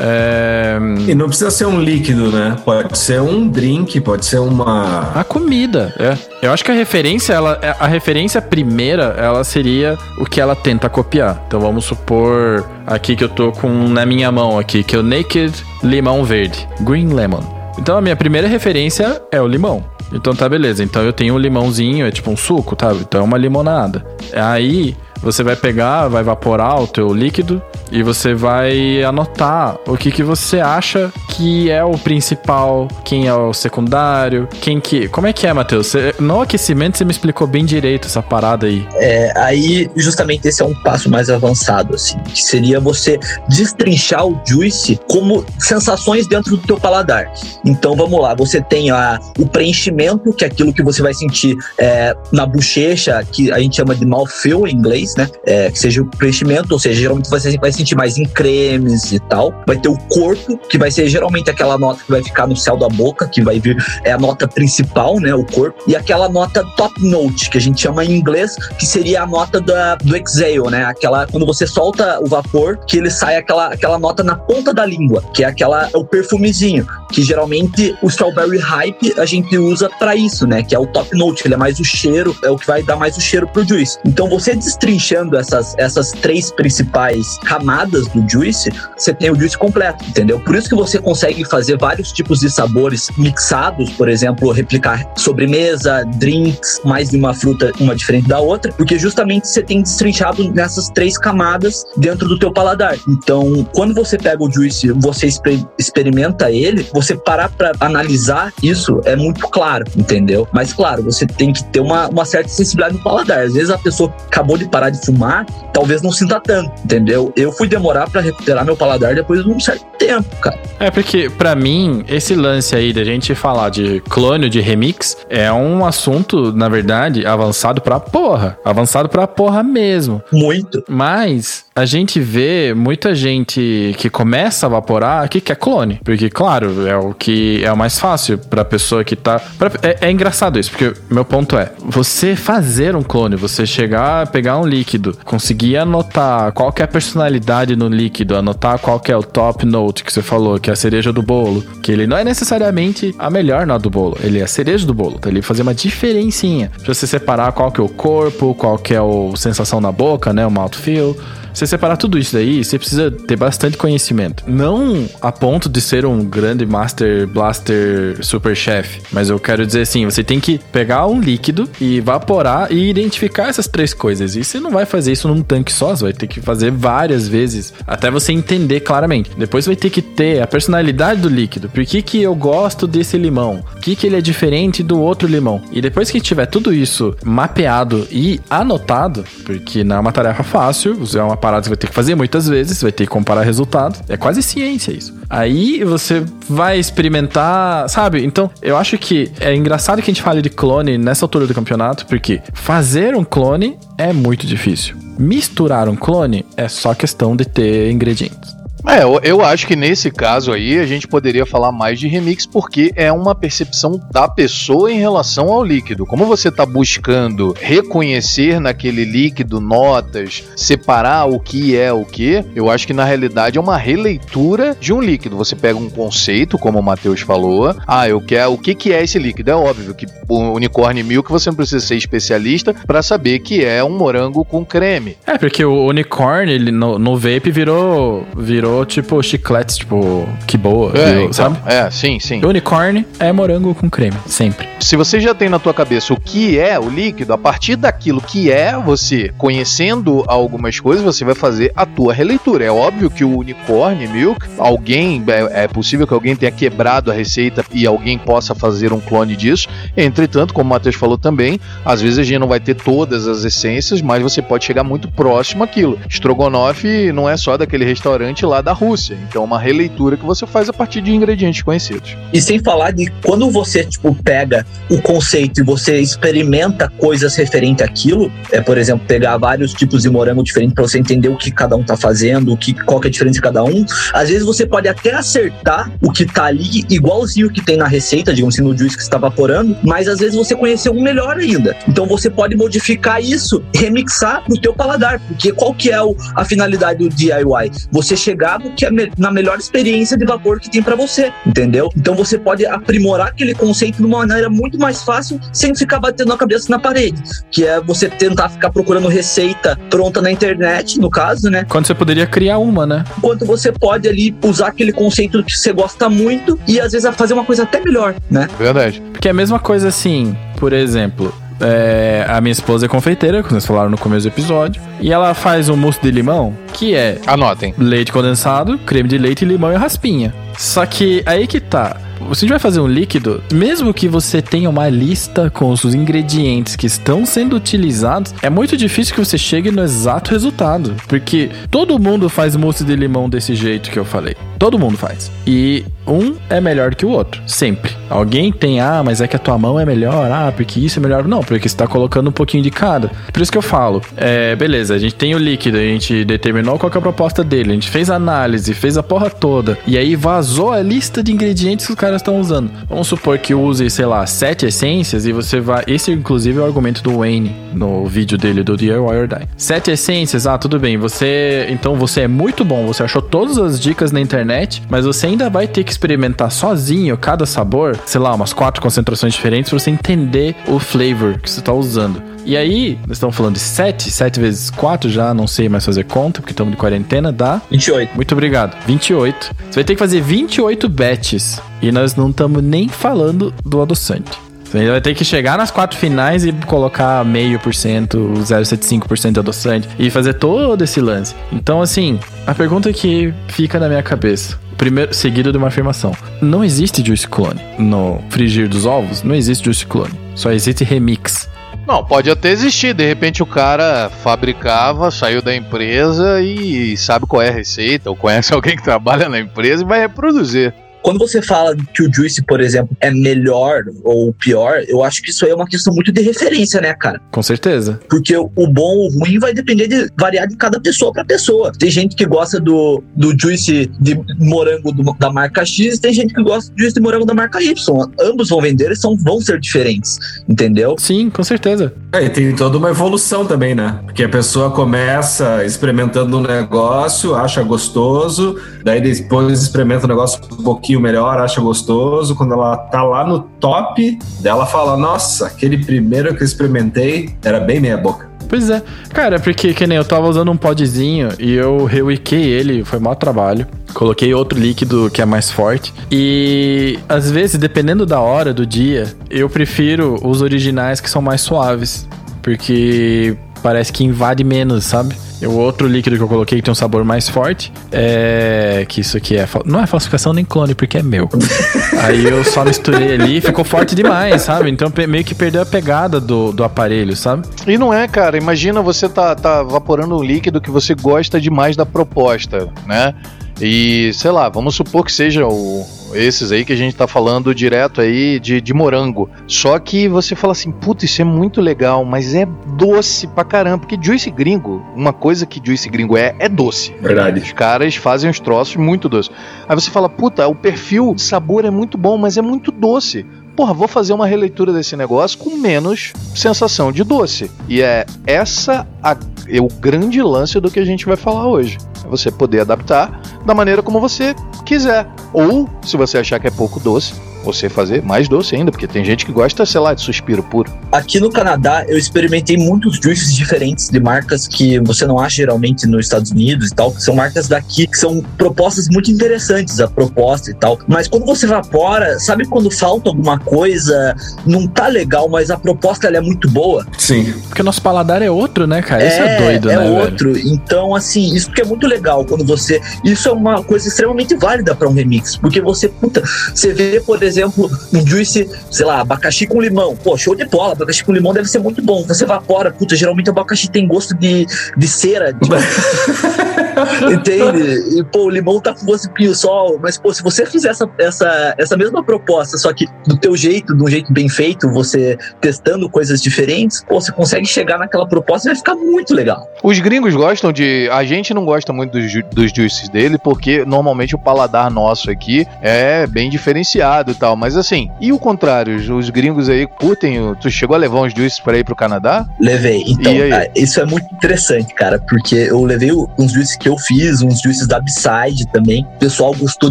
é... E não precisa ser um líquido, né? Pode ser um drink, pode ser uma. A comida, é. Eu acho que a referência, ela, a referência primeira, ela seria o que ela tenta copiar. Então vamos supor aqui que eu tô com na minha mão aqui, que é o Naked Limão Verde, Green Lemon. Então a minha primeira referência é o limão. Então tá beleza. Então eu tenho um limãozinho, é tipo um suco, tá? Então é uma limonada. Aí você vai pegar, vai evaporar o teu líquido e você vai anotar o que, que você acha que é o principal, quem é o secundário, quem que. Como é que é, Matheus? no aquecimento você me explicou bem direito essa parada aí. É, aí justamente esse é um passo mais avançado, assim, que seria você destrinchar o juice como sensações dentro do teu paladar. Então vamos lá, você tem a, o preenchimento, que é aquilo que você vai sentir é, na bochecha, que a gente chama de mouthfeel em inglês né? É, que seja o preenchimento, ou seja, geralmente você vai sentir mais em cremes e tal. Vai ter o corpo, que vai ser geralmente aquela nota que vai ficar no céu da boca, que vai vir, é a nota principal, né? O corpo. E aquela nota top note, que a gente chama em inglês, que seria a nota da, do exhale, né? Aquela, quando você solta o vapor, que ele sai aquela, aquela nota na ponta da língua, que é aquela, é o perfumezinho, que geralmente o strawberry hype a gente usa para isso, né? Que é o top note, ele é mais o cheiro, é o que vai dar mais o cheiro pro juice. Então você destrincha destrinchando essas, essas três principais camadas do juice, você tem o juice completo, entendeu? Por isso que você consegue fazer vários tipos de sabores mixados, por exemplo, replicar sobremesa, drinks, mais de uma fruta, uma diferente da outra, porque justamente você tem destrinchado nessas três camadas dentro do teu paladar. Então, quando você pega o juice, você exper experimenta ele, você parar para analisar isso é muito claro, entendeu? Mas claro, você tem que ter uma, uma certa sensibilidade no paladar. Às vezes a pessoa acabou de parar de fumar, talvez não sinta tanto, entendeu? Eu fui demorar para recuperar meu paladar depois de um certo tempo, cara. É porque, para mim, esse lance aí da gente falar de clone, de remix, é um assunto, na verdade, avançado pra porra. Avançado pra porra mesmo. Muito. Mas a gente vê muita gente que começa a vaporar que quer clone. Porque, claro, é o que é o mais fácil pra pessoa que tá. Pra, é, é engraçado isso, porque meu ponto é: você fazer um clone, você chegar, pegar um líquido, conseguir anotar qual é a personalidade no líquido, anotar qual é o top note que você falou, que é a cereja do bolo, que ele não é necessariamente a melhor nota do bolo, ele é a cereja do bolo, tá? Ele fazer uma diferencinha pra você separar qual que é o corpo, qual que é a sensação na boca, né, o mouthfeel você separar tudo isso daí, você precisa ter bastante conhecimento. Não a ponto de ser um grande Master Blaster Super Chef, mas eu quero dizer assim, você tem que pegar um líquido e evaporar e identificar essas três coisas. E você não vai fazer isso num tanque só, você vai ter que fazer várias vezes até você entender claramente. Depois vai ter que ter a personalidade do líquido. Por que, que eu gosto desse limão? O que, que ele é diferente do outro limão? E depois que tiver tudo isso mapeado e anotado, porque não é uma tarefa fácil, é uma paradas que vai ter que fazer muitas vezes, vai ter que comparar resultados. É quase ciência isso. Aí você vai experimentar, sabe? Então, eu acho que é engraçado que a gente fale de clone nessa altura do campeonato, porque fazer um clone é muito difícil. Misturar um clone é só questão de ter ingredientes. É, eu, eu, acho que nesse caso aí a gente poderia falar mais de remix porque é uma percepção da pessoa em relação ao líquido. Como você está buscando reconhecer naquele líquido notas, separar o que é o que, eu acho que na realidade é uma releitura de um líquido. Você pega um conceito, como o Matheus falou, ah, eu quero o que, que é esse líquido. É óbvio que o unicórnio milk você não precisa ser especialista para saber que é um morango com creme. É, porque o unicórnio ele no, no vape virou virou tipo chicletes, tipo, que boa, é, então, sabe? É, sim, sim. Unicorn é morango com creme, sempre. Se você já tem na tua cabeça o que é o líquido, a partir daquilo que é, você conhecendo algumas coisas, você vai fazer a tua releitura. É óbvio que o Unicorn Milk, alguém, é, é possível que alguém tenha quebrado a receita e alguém possa fazer um clone disso. Entretanto, como o Matheus falou também, às vezes a gente não vai ter todas as essências, mas você pode chegar muito próximo àquilo. Strogonoff não é só daquele restaurante lá da Rússia. Então é uma releitura que você faz a partir de ingredientes conhecidos. E sem falar de quando você tipo pega o conceito e você experimenta coisas referentes àquilo, é por exemplo pegar vários tipos de morango diferentes para você entender o que cada um tá fazendo, o que qual que é a diferença de cada um. Às vezes você pode até acertar o que tá ali igualzinho o que tem na receita, digamos assim no juice que está evaporando, mas às vezes você conheceu um melhor ainda. Então você pode modificar isso, remixar pro teu paladar, porque qual que é o, a finalidade do DIY? Você chegar que é na melhor experiência de vapor que tem para você, entendeu? Então você pode aprimorar aquele conceito de uma maneira muito mais fácil sem ficar batendo a cabeça na parede, que é você tentar ficar procurando receita pronta na internet, no caso, né? Quando você poderia criar uma, né? Enquanto você pode ali usar aquele conceito que você gosta muito e às vezes fazer uma coisa até melhor, né? Verdade. Porque é a mesma coisa assim, por exemplo, é, a minha esposa é confeiteira, como vocês falaram no começo do episódio. E ela faz um mousse de limão, que é. Anotem. Leite condensado, creme de leite, limão e raspinha. Só que aí que tá. Você vai fazer um líquido, mesmo que você tenha uma lista com os ingredientes que estão sendo utilizados, é muito difícil que você chegue no exato resultado. Porque todo mundo faz mousse de limão desse jeito que eu falei. Todo mundo faz. E um é melhor que o outro, sempre. Alguém tem, ah, mas é que a tua mão é melhor, ah, porque isso é melhor. Não, porque você tá colocando um pouquinho de cada. Por isso que eu falo, é, beleza, a gente tem o líquido, a gente determinou qual é a proposta dele, a gente fez análise, fez a porra toda, e aí vazou a lista de ingredientes que os caras estão usando. Vamos supor que use, sei lá, sete essências e você vai. Esse, inclusive, é o argumento do Wayne no vídeo dele do DIY or Die. Sete essências, ah, tudo bem, você. Então você é muito bom, você achou todas as dicas na internet, mas você ainda vai ter que experimentar sozinho cada sabor, sei lá, umas quatro concentrações diferentes pra você entender o flavor que você tá usando. E aí, nós estamos falando de 7, 7 vezes 4, já não sei mais fazer conta, porque estamos de quarentena, dá 28. Muito obrigado. 28. Você vai ter que fazer 28 batches. E nós não estamos nem falando do adoçante. Você vai ter que chegar nas quatro finais e colocar meio por cento, 0,75% de adoçante e fazer todo esse lance. Então, assim, a pergunta que fica na minha cabeça: primeiro seguido de uma afirmação. Não existe juice clone. No frigir dos ovos, não existe juice clone. Só existe remix. Não, pode até existir. De repente o cara fabricava, saiu da empresa e sabe qual é a receita, ou conhece alguém que trabalha na empresa e vai reproduzir. Quando você fala que o Juice, por exemplo, é melhor ou pior, eu acho que isso aí é uma questão muito de referência, né, cara? Com certeza. Porque o bom ou o ruim vai depender de variar de cada pessoa para pessoa. Tem gente que gosta do, do Juice de morango do, da marca X e tem gente que gosta do Juice de morango da marca Y. Ambos vão vender e são, vão ser diferentes, entendeu? Sim, com certeza. É, e tem toda uma evolução também, né? Porque a pessoa começa experimentando um negócio, acha gostoso, daí depois experimenta o negócio um pouquinho pouquinho melhor, acha gostoso. Quando ela tá lá no top, dela fala: Nossa, aquele primeiro que eu experimentei era bem meia boca. Pois é. Cara, porque que nem eu tava usando um podzinho e eu rewiquei ele, foi mau trabalho. Coloquei outro líquido que é mais forte. E às vezes, dependendo da hora do dia, eu prefiro os originais que são mais suaves. Porque parece que invade menos, sabe? O outro líquido que eu coloquei que tem um sabor mais forte é. Que isso aqui é. Não é falsificação nem clone, porque é meu. Aí eu só misturei ali e ficou forte demais, sabe? Então meio que perdeu a pegada do, do aparelho, sabe? E não é, cara. Imagina você tá, tá evaporando um líquido que você gosta demais da proposta, né? E, sei lá, vamos supor que seja o, esses aí que a gente tá falando direto aí de, de morango. Só que você fala assim, puta, isso é muito legal, mas é doce pra caramba. Porque juice gringo, uma coisa que juice gringo é, é doce. Verdade. Os caras fazem os troços muito doces. Aí você fala, puta, o perfil de sabor é muito bom, mas é muito doce. Porra, vou fazer uma releitura desse negócio com menos sensação de doce. E é essa a- é o grande lance do que a gente vai falar hoje. É você poder adaptar da maneira como você quiser. Ou, se você achar que é pouco doce, você fazer mais doce ainda, porque tem gente que gosta, sei lá, de suspiro puro. Aqui no Canadá, eu experimentei muitos juices diferentes de marcas que você não acha geralmente nos Estados Unidos e tal. São marcas daqui que são propostas muito interessantes, a proposta e tal. Mas quando você evapora, sabe quando falta alguma coisa, não tá legal, mas a proposta ela é muito boa? Sim. Porque o nosso paladar é outro, né, cara? Isso é, doido, é né? velho? outro. Então, assim, isso que é muito legal quando você. Isso é uma coisa extremamente válida para um remix. Porque você, puta, você vê, por exemplo, um juice, sei lá, abacaxi com limão. Pô, show de bola, abacaxi com limão deve ser muito bom. Você evapora, puta, geralmente o abacaxi tem gosto de, de cera. tipo, Entende? E, pô, o limão tá com gosto de pinho-sol. Mas, pô, se você fizer essa, essa, essa mesma proposta, só que do teu jeito, de um jeito bem feito, você testando coisas diferentes, pô, você consegue chegar naquela proposta e vai ficar muito legal. Os gringos gostam de. A gente não gosta muito dos, dos juices dele, porque normalmente o paladar nosso aqui é bem diferenciado tal. Mas assim, e o contrário? Os- Os gringos aí curtem. o- Tu chegou a levar uns juices pra ir pro Canadá? Levei. Então, ah, isso é muito interessante, cara, porque eu levei uns juices que eu fiz, uns juices da Upside também. O pessoal gostou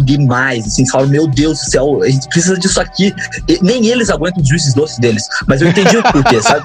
demais. Assim, falaram, meu Deus do céu, a gente precisa disso aqui. E nem eles aguentam os juices doces deles. Mas eu entendi o porquê, sabe?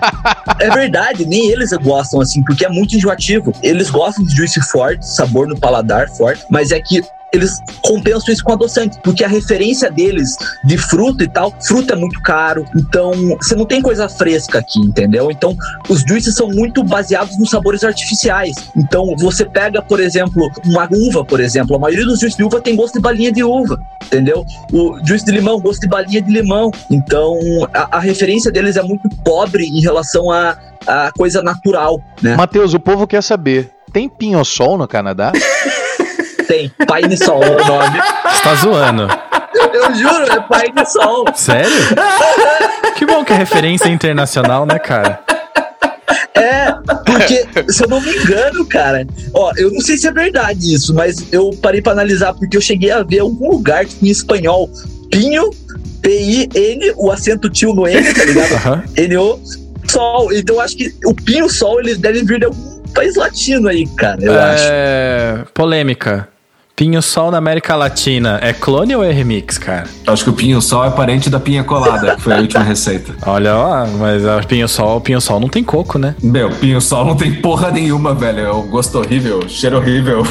É verdade, nem eles gostam, assim, porque é muito enjoativo. Eles gostam de juice forte, sabor no paladar forte, mas é que eles compensam isso com adoçante, porque a referência deles de fruta e tal, fruta é muito caro, então você não tem coisa fresca aqui, entendeu? Então os juices são muito baseados nos sabores artificiais. Então você pega, por exemplo, uma uva, por exemplo, a maioria dos juices de uva tem gosto de balinha de uva, entendeu? O juice de limão, gosto de balinha de limão. Então a, a referência deles é muito pobre em relação a, a coisa natural, né? Matheus, o povo quer saber. Tem pinho-sol no Canadá? Tem Pine Sol o nome. Você tá zoando. Eu juro, é Pine Sol. Sério? que bom que é referência internacional, né, cara? É, porque, se eu não me engano, cara, ó, eu não sei se é verdade isso, mas eu parei pra analisar porque eu cheguei a ver algum lugar que em espanhol, Pinho, P-I-N, o acento tio no N, tá ligado? Aham. N-O, Sol. Então eu acho que o Pinho Sol, eles devem vir de algum país latino aí, cara, eu acho. É... Polêmica. Pinho Sol na América Latina é clone ou é remix, cara? Acho que o pinho sol é parente da pinha colada, que foi a última receita. Olha lá, mas a Pinho Sol, Pinho Sol não tem coco, né? Meu, pinho sol não tem porra nenhuma, velho. É um gosto horrível, cheiro horrível.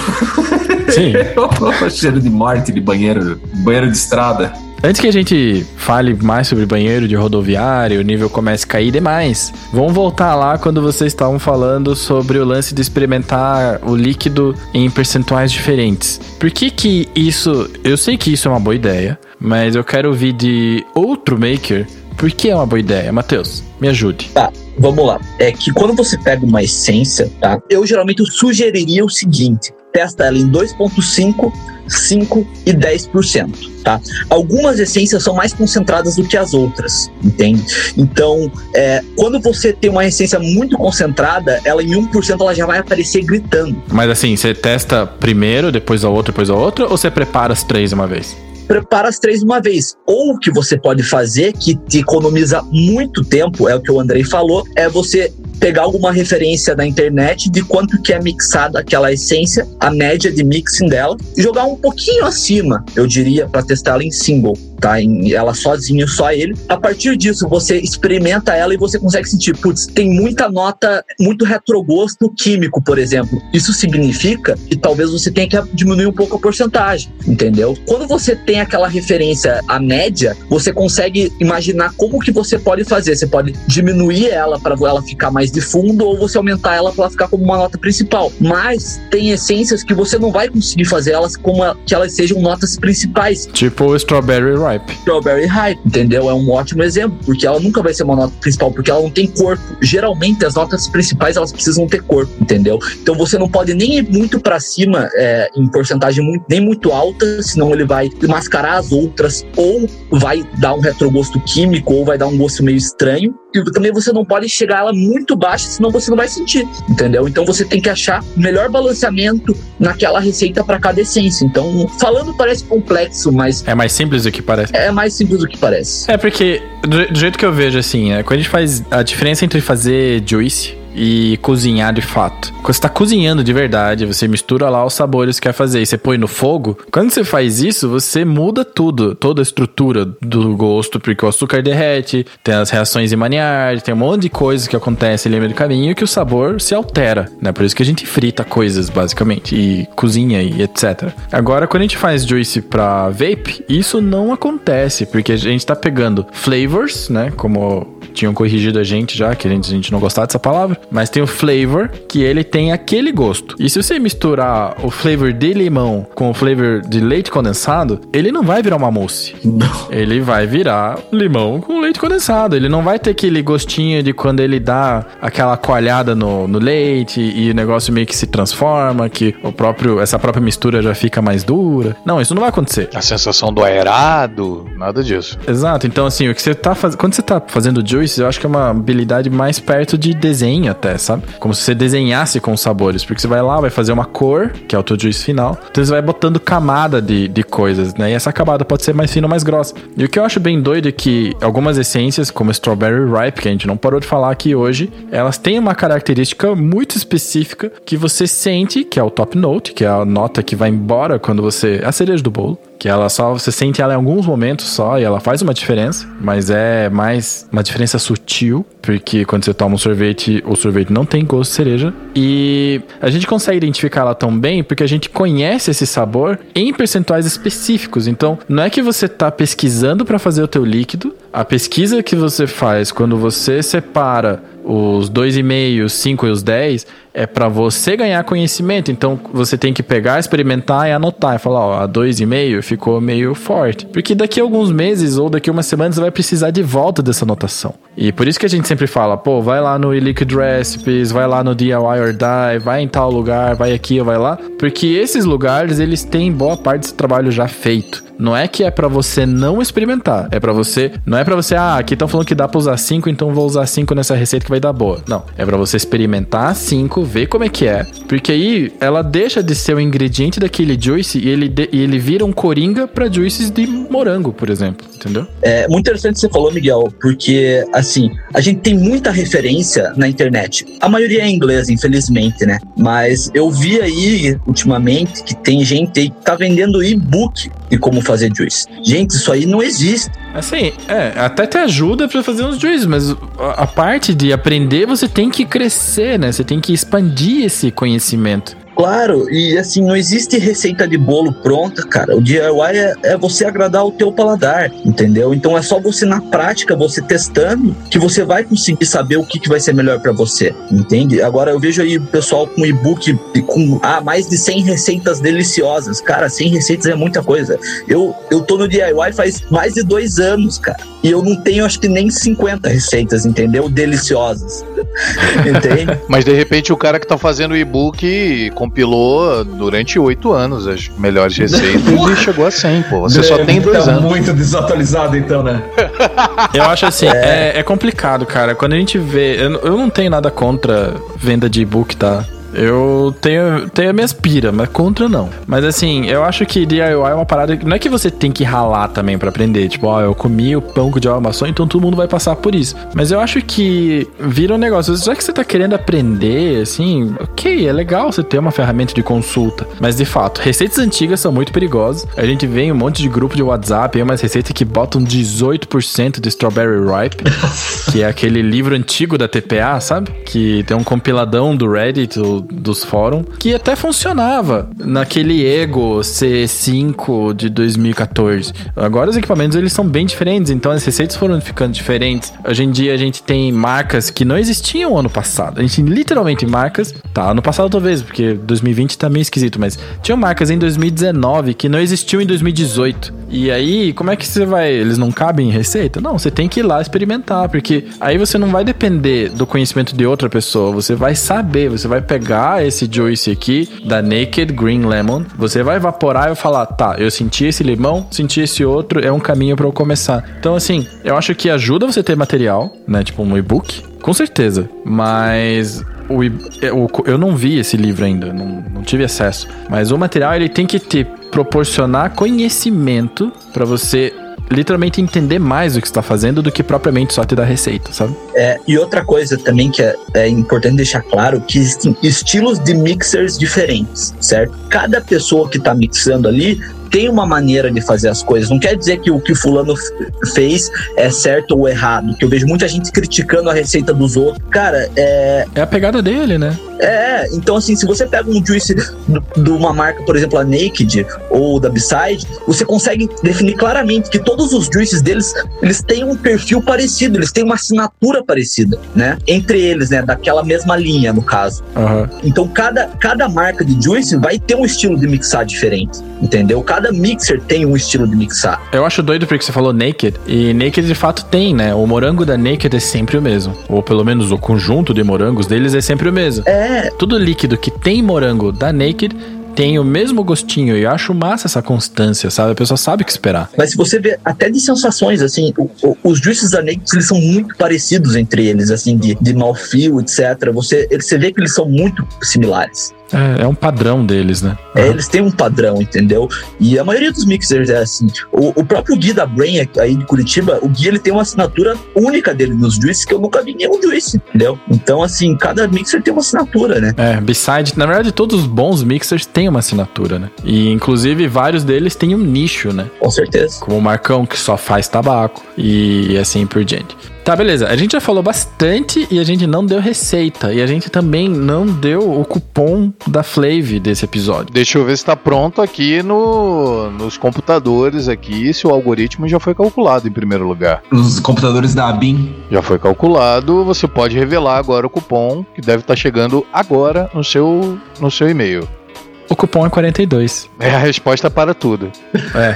Sim. cheiro de morte de banheiro, banheiro de estrada. Antes que a gente fale mais sobre banheiro de rodoviário, o nível comece a cair demais, vamos voltar lá quando vocês estavam falando sobre o lance de experimentar o líquido em percentuais diferentes. Por que que isso... Eu sei que isso é uma boa ideia, mas eu quero ouvir de outro maker por que é uma boa ideia. Matheus, me ajude. Vamos lá. É que quando você pega uma essência, tá? Eu geralmente sugeriria o seguinte: testa ela em 2,5, 5 e 10%, tá? Algumas essências são mais concentradas do que as outras, entende? Então, é, quando você tem uma essência muito concentrada, ela em 1% ela já vai aparecer gritando. Mas assim, você testa primeiro, depois a outra, depois a outra, ou você prepara as três de uma vez? prepara as três de uma vez. Ou o que você pode fazer, que te economiza muito tempo, é o que o Andrei falou, é você pegar alguma referência da internet de quanto que é mixada aquela essência, a média de mixing dela, e jogar um pouquinho acima, eu diria, para testar ela em single. Tá em ela sozinha, só ele. A partir disso, você experimenta ela e você consegue sentir, putz, tem muita nota, muito retrogosto químico, por exemplo. Isso significa que talvez você tenha que diminuir um pouco a porcentagem, entendeu? Quando você tem aquela referência à média, você consegue imaginar como que você pode fazer. Você pode diminuir ela para ela ficar mais de fundo ou você aumentar ela para ela ficar como uma nota principal. Mas tem essências que você não vai conseguir fazer elas como que elas sejam notas principais. Tipo o Strawberry Ripe. Strawberry Ripe, entendeu? É um ótimo exemplo, porque ela nunca vai ser uma nota principal, porque ela não tem corpo. Geralmente as notas principais elas precisam ter corpo, entendeu? Então você não pode nem ir muito para cima é, em porcentagem muito, nem muito alta, senão ele vai mascarar as outras ou vai dar um retrogosto químico ou vai dar um gosto meio estranho. E também você não pode chegar ela muito baixa, senão você não vai sentir, entendeu? Então você tem que achar o melhor balanceamento naquela receita para cada essência. Então, falando parece complexo, mas É mais simples do que parece. é mais simples do que parece. É porque, do, do jeito que eu vejo, assim, é, quando a gente faz a diferença entre fazer juice e cozinhar de fato. Quando você tá cozinhando de verdade, você mistura lá os sabores que quer fazer e você põe no fogo. Quando você faz isso, você muda tudo, toda a estrutura do gosto, porque o açúcar derrete, tem as reações em Maillard, tem um monte de coisas que acontecem ali no meio do caminho que o sabor se altera, né? Por isso que a gente frita coisas, basicamente, e cozinha e etc. Agora, quando a gente faz juice pra vape, isso não acontece, porque a gente tá pegando flavors, né? Como tinham corrigido a gente já, que a gente, a gente não gostava dessa palavra, mas tem o flavor, que ele tem aquele gosto. E se você misturar o flavor de limão com o flavor de leite condensado, ele não vai virar uma mousse. Não. Ele vai virar limão com leite condensado. Ele não vai ter aquele gostinho de quando ele dá aquela coalhada no, no leite e o negócio meio que se transforma, que o próprio essa própria mistura já fica mais dura. Não, isso não vai acontecer. A sensação do aerado, nada disso. Exato. Então, assim, o que você tá fazendo. Quando você tá fazendo juice, eu acho que é uma habilidade mais perto de desenho, até, sabe? Como se você desenhasse com os sabores. Porque você vai lá, vai fazer uma cor, que é o teu juice final. Então você vai botando camada de, de coisas, né? E essa camada pode ser mais fina ou mais grossa. E o que eu acho bem doido é que algumas essências, como Strawberry Ripe, que a gente não parou de falar aqui hoje, elas têm uma característica muito específica que você sente, que é o top note, que é a nota que vai embora quando você. A cereja do bolo. Que ela só. Você sente ela em alguns momentos só e ela faz uma diferença, mas é mais uma diferença sutil, porque quando você toma um sorvete, o sorvete não tem gosto de cereja. E a gente consegue identificar ela tão bem porque a gente conhece esse sabor em percentuais específicos. Então, não é que você tá pesquisando para fazer o teu líquido, a pesquisa que você faz quando você separa os 2,5, os 5 e os 10 é para você ganhar conhecimento. Então você tem que pegar, experimentar e anotar e falar, ó, a 2,5 ficou meio forte. Porque daqui a alguns meses ou daqui a umas semanas você vai precisar de volta dessa anotação. E por isso que a gente sempre fala, pô, vai lá no Liquid Recipes, vai lá no DIY or Die, vai em tal lugar, vai aqui ou vai lá, porque esses lugares eles têm boa parte desse trabalho já feito. Não é que é para você não experimentar, é para você, não é para você, ah, aqui estão falando que dá para usar 5, então vou usar 5 nessa receita que vai dar boa. Não, é para você experimentar 5, ver como é que é, porque aí ela deixa de ser o ingrediente daquele juice e ele, de- e ele vira um coringa para juices de morango, por exemplo, entendeu? É muito interessante você falou, Miguel, porque, assim, a gente tem muita referência na internet. A maioria é em inglês, infelizmente, né? Mas eu vi aí, ultimamente, que tem gente aí que tá vendendo e-book de como fazer juice. Gente, isso aí não existe. Assim, é, até te ajuda pra fazer uns juízes, mas a parte de aprender você tem que crescer, né? Você tem que expandir esse conhecimento. Claro, e assim, não existe receita de bolo pronta, cara. O DIY é, é você agradar o teu paladar, entendeu? Então é só você na prática, você testando, que você vai conseguir saber o que, que vai ser melhor pra você, entende? Agora eu vejo aí o pessoal com e-book com ah, mais de 100 receitas deliciosas. Cara, 100 receitas é muita coisa. Eu, eu tô no DIY faz mais de dois anos, cara. E eu não tenho, acho que nem 50 receitas, entendeu? Deliciosas. Entende? Mas de repente o cara que tá fazendo o e-book compilou durante oito anos as melhores receitas e chegou a 100, pô. Você só tem dois tá anos. muito desatualizado, então, né? Eu acho assim, é, é complicado, cara. Quando a gente vê. Eu, eu não tenho nada contra venda de e-book, tá? Eu tenho, tenho a minhas pira, mas contra não. Mas assim, eu acho que DIY é uma parada. Não é que você tem que ralar também pra aprender. Tipo, ó, eu comi o pão com diabo maçã, então todo mundo vai passar por isso. Mas eu acho que vira um negócio. Já que você tá querendo aprender, assim, ok, é legal você ter uma ferramenta de consulta. Mas de fato, receitas antigas são muito perigosas. A gente vê em um monte de grupo de WhatsApp aí umas receitas que botam 18% de strawberry ripe, que é aquele livro antigo da TPA, sabe? Que tem um compiladão do Reddit, dos fóruns, que até funcionava naquele Ego C5 de 2014. Agora os equipamentos eles são bem diferentes, então as receitas foram ficando diferentes. Hoje em dia a gente tem marcas que não existiam ano passado. A gente literalmente marcas, tá, ano passado talvez, porque 2020 tá meio esquisito, mas tinham marcas em 2019 que não existiam em 2018. E aí, como é que você vai? Eles não cabem em receita? Não, você tem que ir lá experimentar, porque aí você não vai depender do conhecimento de outra pessoa, você vai saber, você vai pegar esse juice aqui da Naked Green Lemon, você vai evaporar e vai falar, tá, eu senti esse limão, senti esse outro, é um caminho pra eu começar. Então, assim, eu acho que ajuda você ter material, né, tipo um e-book, com certeza, mas o, e- eu, eu não vi esse livro ainda, não, não tive acesso. Mas o material ele tem que te proporcionar conhecimento pra você literalmente entender mais o que está fazendo do que propriamente só te dar receita, sabe? É, e outra coisa também que é, é importante deixar claro que existem estilos de mixers diferentes, certo? Cada pessoa que tá mixando ali tem uma maneira de fazer as coisas. Não quer dizer que o que o fulano fez é certo ou errado. Que eu vejo muita gente criticando a receita dos outros. Cara, é, É a pegada dele, né? É, então assim, se você pega um juice de uma marca, por exemplo, a Naked ou da Beside, você consegue definir claramente que todos os juices deles, eles têm um perfil parecido, eles têm uma assinatura parecida, né? Entre eles, né, daquela mesma linha, no caso. Aham. Então, cada, cada marca de juice vai ter um estilo de mixar diferente, entendeu? Cada mixer tem um estilo de mixar. Eu acho doido porque você falou Naked, e Naked de fato tem, né? O morango da Naked é sempre o mesmo. Ou pelo menos o conjunto de morangos deles é sempre o mesmo. É, Tudo líquido que tem morango da Naked tem o mesmo gostinho. E eu acho massa essa constância, sabe? A pessoa sabe o que esperar. Mas se você vê até de sensações, assim, o- o- os juices da Naked, eles são muito parecidos entre eles, assim, de, de mouthfeel, etc. Você, você vê que eles são muito similares. É, é um padrão deles, né? É, eles têm um padrão, entendeu? E a maioria dos mixers é assim. O, o próprio Gui da Brain aí de Curitiba, o Gui ele tem uma assinatura única dele nos juices que eu nunca vi nenhum juice, entendeu? Então, assim, cada mixer tem uma assinatura, né? É, Beside, na verdade, todos os bons mixers têm uma assinatura, né? E inclusive vários deles têm um nicho, né? Com certeza. Como o Marcão, que só faz tabaco, e assim por diante. Tá, beleza. A gente já falou bastante e a gente não deu receita. E a gente também não deu o cupom da Flave desse episódio. Deixa eu ver se tá pronto aqui no, nos computadores aqui, se o algoritmo já foi calculado em primeiro lugar. Os computadores da ABIN. Já foi calculado, você pode revelar agora o cupom que deve estar chegando agora no seu, no seu e-mail. O cupom é 42. É a resposta para tudo. É.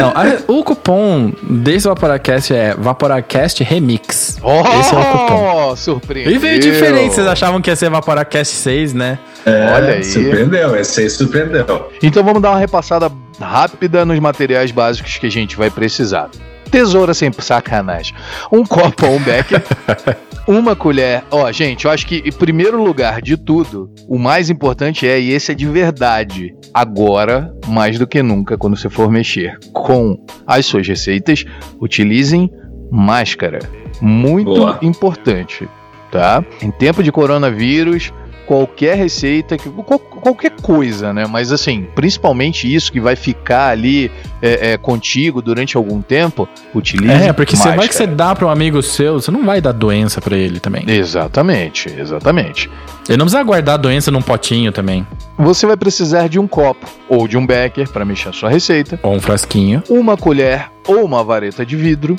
Não, a- o cupom desse Vaporacast é Vaporacast Remix. Esse é o cupom. Surpreendeu. E veio diferente, vocês achavam que ia ser Vaporacast 6, né? É, Olha aí. Surpreendeu, esse aí surpreendeu. Então vamos dar uma repassada rápida nos materiais básicos que a gente vai precisar. Tesoura sem sacanagem. Um copo ou um becker. uma colher. Ó, gente, eu acho que em primeiro lugar de tudo, o mais importante é, e esse é de verdade, agora, mais do que nunca, quando você for mexer com as suas receitas, utilizem máscara. Muito Boa. importante, tá? Em tempo de coronavírus, qualquer receita, que- qual- qualquer coisa, né? Mas assim, principalmente isso que vai ficar ali é, é, contigo durante algum tempo, utilize É, porque você vai que você dá pra um amigo seu, você não vai dar doença pra ele também. Exatamente, exatamente. Ele não precisa guardar a doença num potinho também. Você vai precisar de um copo ou de um becker para mexer a sua receita, Ou um frasquinho. uma colher ou uma vareta de vidro,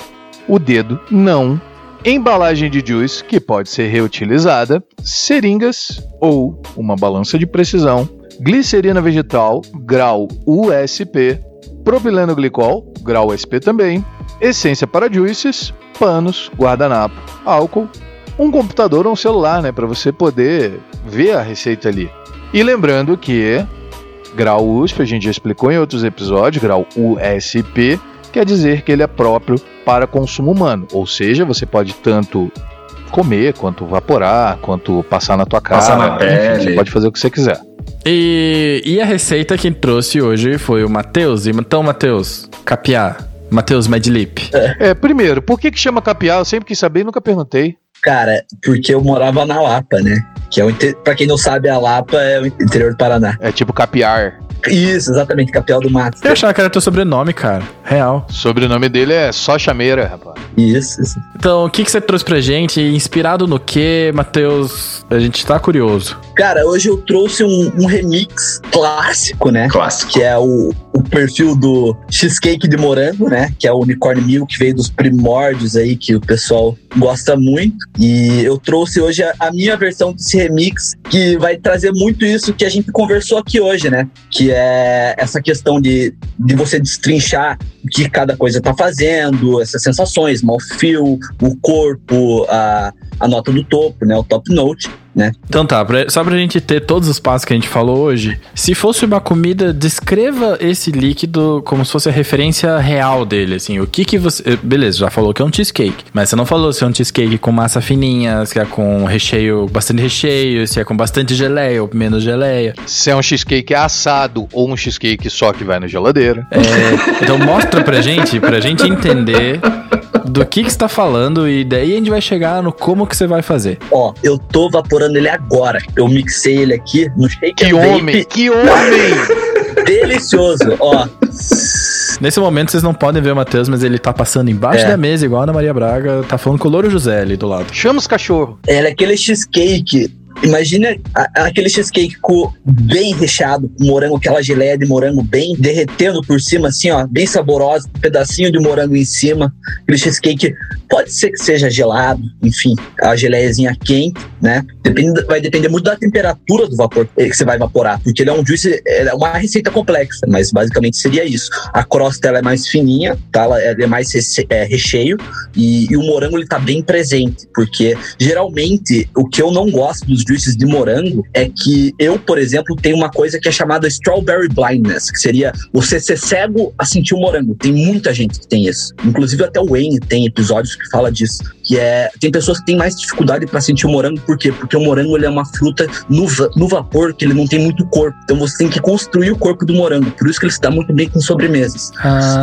o dedo não, embalagem de juice que pode ser reutilizada, seringas ou uma balança de precisão, glicerina vegetal grau USP, propileno glicol grau USP também, essência para juices, panos, guardanapo, álcool, um computador ou um celular, né, para você poder ver a receita ali. E lembrando que grau USP, a gente já explicou em outros episódios, grau USP quer dizer que ele é próprio para consumo humano, ou seja, você pode tanto comer, quanto vaporar, quanto passar na tua cara. Passar na pele. Você pode fazer o que você quiser. E, e a receita que trouxe hoje foi o Matheus. Então, Matheus, capiá. Matheus Medlip. É, primeiro, por que que chama capiar? Eu sempre quis saber e nunca perguntei. Cara, porque eu morava na Lapa, né? Que é o inte- pra quem não sabe, a Lapa é o interior do Paraná. É tipo capiar. Isso, exatamente, Capial do Mato. Eu achava que era teu sobrenome, cara. Real. O sobrenome dele é só chameira, rapaz. Isso, isso. Então, o que, que você trouxe pra gente? Inspirado no quê, Matheus? A gente tá curioso. Cara, hoje eu trouxe um, um remix clássico, né? Clássico. Que é o, o perfil do Cheesecake de Morango, né? Que é o Unicorn Milk, que veio dos primórdios aí, que o pessoal gosta muito. E eu trouxe hoje a, a minha versão desse remix, que vai trazer muito isso que a gente conversou aqui hoje, né? Que é essa questão de, de você destrinchar o que cada coisa tá fazendo, essas sensações, mouthfeel, o corpo, a, a nota do topo, né? O top note. Então tá, pra- só pra gente ter todos os passos que a gente falou hoje, se fosse uma comida, descreva esse líquido como se fosse a referência real dele, assim, o que que você... eh, Beleza, já falou que é um cheesecake, mas você não falou se é um cheesecake com massa fininha, se é com recheio, bastante recheio, se é com bastante geleia ou menos geleia. Se é um cheesecake assado ou um cheesecake só que vai na geladeira. É, então mostra pra gente, pra gente entender do que que você tá falando e daí a gente vai chegar no como que você vai fazer. Ó, eu tô vaporando ele agora. Eu mixei ele aqui no shake Que and vape. homem! Que homem! Delicioso, ó. Nesse momento vocês não podem ver o Matheus, mas ele tá passando embaixo É. da mesa, igual a Ana Maria Braga, tá falando com o Louro José ali do lado. Chama os cachorros. Ela é aquele cheesecake. Imagina aquele cheesecake bem recheado, com morango, aquela geleia de morango bem derretendo por cima, assim, ó, bem saborosa, um pedacinho de morango em cima. Aquele cheesecake pode ser que seja gelado, enfim, a geleiazinha quente, né? Depende, vai depender muito da temperatura do vapor que você vai evaporar, porque ele é um juice, é uma receita complexa, mas basicamente seria isso. A crosta ela é mais fininha, tá? Ela é mais é, recheio e, e o morango ele tá bem presente, porque geralmente o que eu não gosto dos juices de morango é que eu, por exemplo, tenho uma coisa que é chamada strawberry blindness, que seria você ser cego a sentir o morango. Tem muita gente que tem isso. Inclusive até o Wayne tem episódios que fala disso, que é tem pessoas que têm mais dificuldade para sentir o morango, por quê? Porque o morango ele é uma fruta no, no vapor que ele não tem muito corpo. Então você tem que construir o corpo do morango. Por isso que ele se dá muito bem com sobremesas.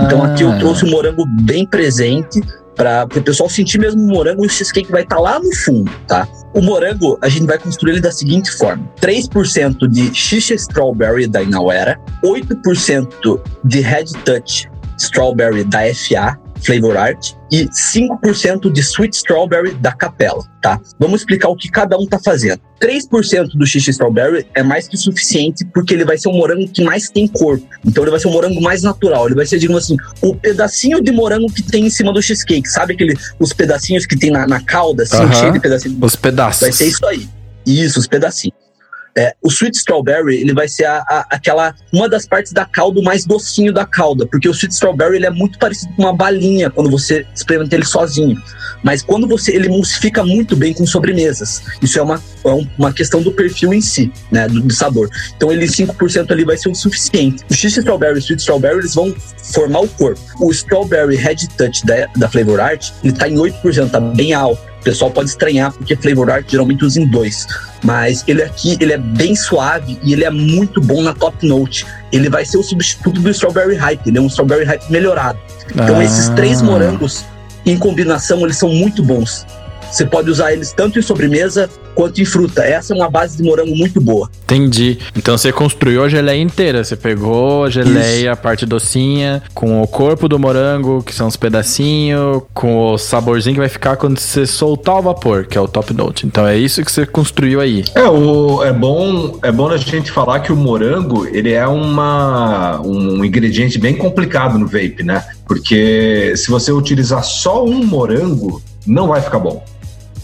Então aqui eu trouxe o morango bem presente para o pessoal sentir mesmo o morango e o cheesecake vai estar lá no fundo, tá? O morango, a gente vai construir ele da seguinte forma: 3% de xixa strawberry da Inauera, 8% de Red Touch strawberry da FA, Flavor Art, e 5% de Sweet Strawberry da Capela, tá? Vamos explicar o que cada um tá fazendo. 3% do xixa strawberry é mais que suficiente porque ele vai ser o morango que mais tem corpo. Então ele vai ser o morango mais natural. Ele vai ser, digamos assim, o pedacinho de morango que tem em cima do cheesecake. Sabe aquele, os pedacinhos que tem na, na calda, assim, Aham. cheio de pedacinho? Os pedaços. Vai ser isso aí. Isso, os pedacinhos. É, o sweet strawberry, ele vai ser a, a- aquela uma das partes da calda mais docinho da calda, porque o sweet strawberry ele é muito parecido com uma balinha quando você experimenta ele sozinho. Mas quando você ele emulsifica muito bem com sobremesas. Isso é uma, é um- uma questão do perfil em si, né, do, do sabor. Então ele 5% ali vai ser o suficiente. O X strawberry o sweet strawberry eles vão formar o corpo. O strawberry red touch da, da Flavor Art, ele tá em 8%, tá bem alto. O pessoal pode estranhar porque Flavor Art geralmente usa em dois. Mas ele aqui, ele é bem suave e ele é muito bom na top note. Ele vai ser o substituto do Strawberry Hype. Ele é um Strawberry Hype melhorado. Então Ah. esses três morangos, em combinação, eles são muito bons. Você pode usar eles tanto em sobremesa quanto em fruta. Essa é uma base de morango muito boa. Entendi. Então você construiu a geleia inteira. Você pegou a geleia, a parte docinha, com o corpo do morango, que são os pedacinhos, com o saborzinho que vai ficar quando você soltar o vapor, que é o top note. Então é isso que você construiu aí. É, o, é bom é bom a gente falar que o morango ele é uma, um ingrediente bem complicado no vape, né? Porque se você utilizar só um morango, não vai ficar bom.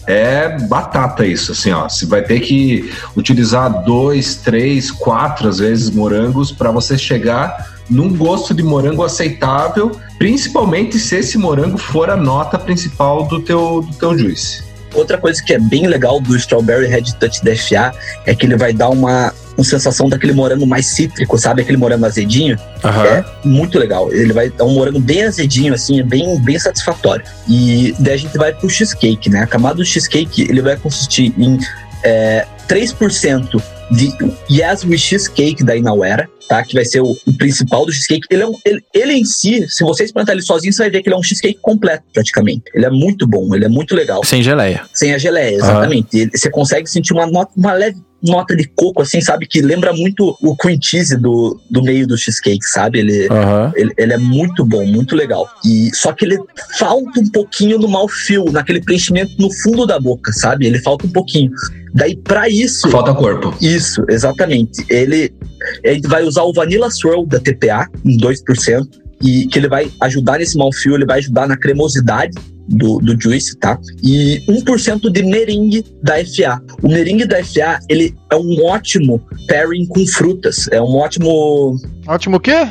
É batata isso, assim, ó. Você vai ter que utilizar dois, três, quatro, às vezes, morangos para você chegar num gosto de morango aceitável, principalmente se esse morango for a nota principal do teu, do teu juice. Outra coisa que é bem legal do Strawberry Red Touch da FA é que ele vai dar uma, uma sensação daquele morango mais cítrico, sabe? Aquele morango azedinho. Aham. É muito legal. Ele vai dar um morango bem azedinho, assim, é bem, bem satisfatório. E daí a gente vai pro cheesecake, né? A camada do cheesecake, ele vai consistir em é, 3% de Yes We Cheesecake da Inawera, tá? Que vai ser o, o principal do cheesecake. Ele, é um, ele, ele em si, se você experimentar ele sozinho, você vai ver que ele é um cheesecake completo, praticamente. Ele é muito bom, ele é muito legal. Sem geleia. Sem a geleia, exatamente. Ele- você consegue sentir uma, nota, uma leve nota de coco, assim, sabe? Que lembra muito o cream cheese do, do meio do cheesecake, sabe? Ele, Aham. ele, ele é muito bom, muito legal. E só que ele falta um pouquinho no mouthfeel, naquele preenchimento no fundo da boca, sabe? Ele falta um pouquinho. Daí, pra isso, Falta corpo. isso, exatamente. Ele, a gente vai usar o Vanilla Swirl da TPA em 2%, e que ele vai ajudar nesse mouthfeel, ele vai ajudar na cremosidade do, do juice, tá? E 1% de meringue da FA. O meringue da FA, ele é um ótimo pairing com frutas. É um ótimo... Ótimo o quê?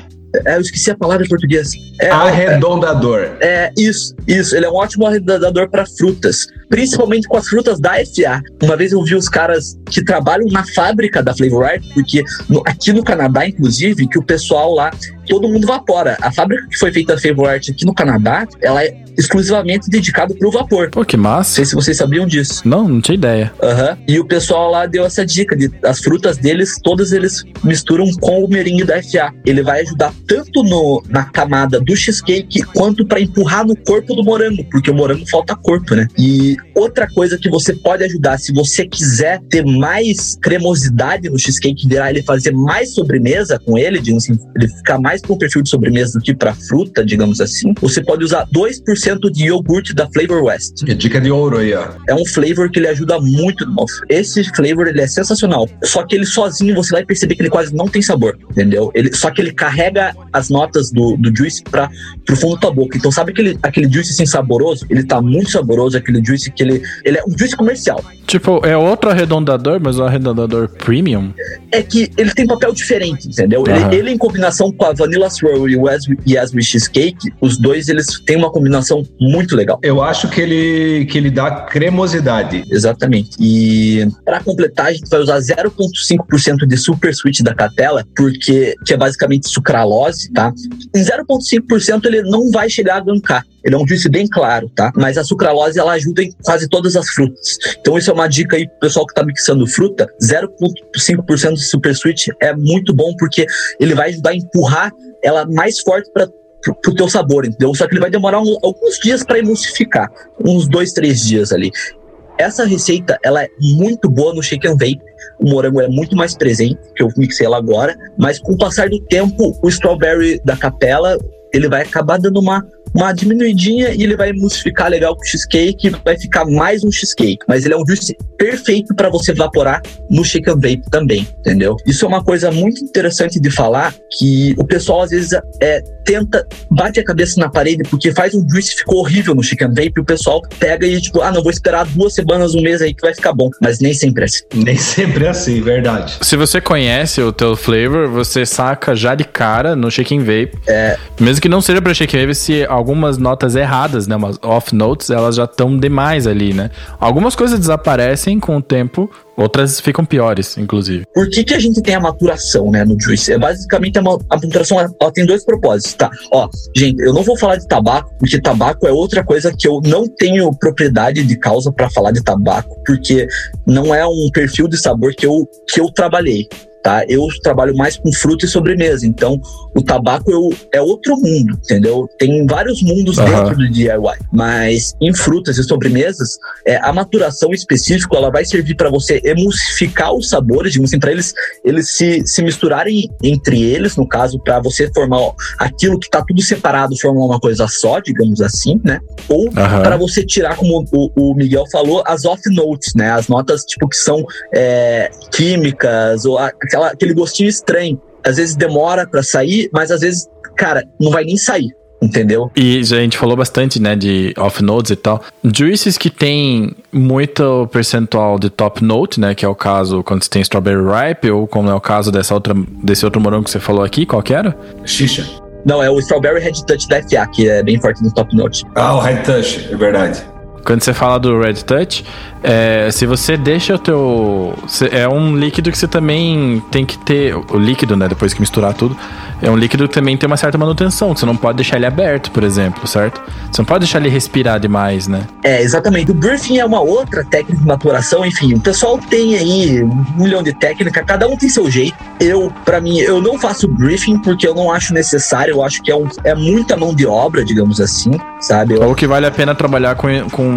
É, eu esqueci a palavra em português. É, Arredondador. é, isso, isso. Ele é um ótimo arredondador para frutas, principalmente com as frutas da FA. Uma vez eu vi os caras que trabalham na fábrica da Flavor Art, porque no- aqui no Canadá, inclusive, que o pessoal lá, todo mundo vapora. A fábrica que foi feita a Flavor Art aqui no Canadá, ela é exclusivamente dedicada para o vapor. Pô, que Não massa. sei se vocês sabiam disso. Não, não tinha ideia. Aham. E o pessoal lá deu essa dica de as frutas deles, todas eles misturam com o meringue da FA. Ele vai ajudar tanto no, na camada do cheesecake quanto para empurrar no corpo do morango, porque o morango falta corpo, né? E outra coisa que você pode ajudar, se você quiser ter mais cremosidade no cheesecake, virar ele fazer mais sobremesa com ele, digamos assim, ele ficar mais com o perfil de sobremesa do que para fruta, digamos assim, você pode usar 2% de iogurte da Flavor West É dica de ouro aí, ó. é um flavor que ele ajuda muito. no. Esse flavor ele é sensacional. Só que ele sozinho você vai perceber que ele quase não tem sabor, entendeu? Ele, só que ele carrega as notas do, do juice para pro fundo da tua boca. Então sabe aquele, aquele juice assim saboroso? Ele tá muito saboroso, aquele juice que ele ele é um juice comercial. Tipo, é outro arredondador, mas um arredondador premium. É que ele tem papel diferente, entendeu? Aham. Ele, ele em combinação com a Vanilla Swirl e o Yasmin- Yasmin Cheesecake, os dois eles têm uma combinação muito legal. Eu acho que ele, que ele dá cremosidade. Exatamente. E para completar, a gente vai usar 0,5% de super sweet da catela, porque que é basicamente sucralose, tá? Em 0,5% ele não vai chegar a gankar. Ele é um juice bem claro, tá? Mas a sucralose ela ajuda em quase todas as frutas. Então isso é uma dica aí pro pessoal que tá mixando fruta. 0,5% de super sweet é muito bom porque ele vai ajudar a empurrar ela mais forte para pro, pro teu sabor, entendeu? Só que ele vai demorar um- alguns dias para emulsificar, uns dois, três dias ali. Essa receita, ela é muito boa no shake and vape. O morango é muito mais presente, que eu mixei ela agora. Mas com o passar do tempo, o strawberry da capela, ele vai acabar dando uma, uma diminuidinha e ele vai emulsificar legal com o cheesecake. Vai ficar mais um cheesecake. Mas ele é um juice perfeito para você evaporar no shake and vape também, entendeu? Isso é uma coisa muito interessante de falar, que o pessoal às vezes é, tenta, bate a cabeça na parede porque faz um juice e ficou horrível no chicken vape e o pessoal pega e tipo, ah, não, vou esperar duas semanas, um mês aí que vai ficar bom. Mas nem sempre é assim. Nem sempre é assim, verdade. Se você conhece o teu flavor, você saca já de cara no shaking vape. É. Mesmo que não seja pra vape, se algumas notas erradas, né, umas off notes, elas já estão demais ali, né? Algumas coisas desaparecem com o tempo, outras ficam piores, inclusive. Por que, que a gente tem a maturação, né, no juice? É basicamente a, a maturação, ela tem dois propósitos, tá? Ó, gente, eu não vou falar de tabaco, porque tabaco é outra coisa que eu não tenho propriedade de causa para falar de tabaco, porque não é um perfil de sabor que eu, que eu trabalhei. Tá? Eu trabalho mais com fruta e sobremesa, então o tabaco eu, é outro mundo, entendeu? Tem vários mundos Aham. dentro do DIY, mas em frutas e sobremesas, é, a maturação específica ela vai servir para você emulsificar os sabores, digamos assim, para eles eles se, se misturarem entre eles, no caso, para você formar ó, aquilo que tá tudo separado, formar uma coisa só, digamos assim, né? Ou Aham. para você tirar, como o, o Miguel falou, as off notes, né? As notas tipo que são é, químicas ou a- aquela, aquele gostinho estranho. Às vezes demora para sair, mas às vezes, cara, não vai nem sair, entendeu? E já a gente falou bastante, né, de off-notes e tal. Juices que tem muito percentual de top note, né, que é o caso quando você tem strawberry ripe, ou como é o caso dessa outra, desse outro morango que você falou aqui, qual que era? Xixa. Não, é o Strawberry Red Touch da FA, que é bem forte no top note. Ah, o High Touch, é verdade. Quando você fala do Red Touch, é, se você deixa o teu. É um líquido que você também tem que ter. O líquido, né? Depois que misturar tudo. É um líquido que também tem uma certa manutenção. Você não pode deixar ele aberto, por exemplo, certo? Você não pode deixar ele respirar demais, né? É, exatamente. O briefing é uma outra técnica de maturação. Enfim, o pessoal tem aí um milhão de técnicas, cada um tem seu jeito. Eu, para mim, eu não faço briefing porque eu não acho necessário. Eu acho que é, um, é muita mão de obra, digamos assim, sabe? Eu... Ou que vale a pena trabalhar com, com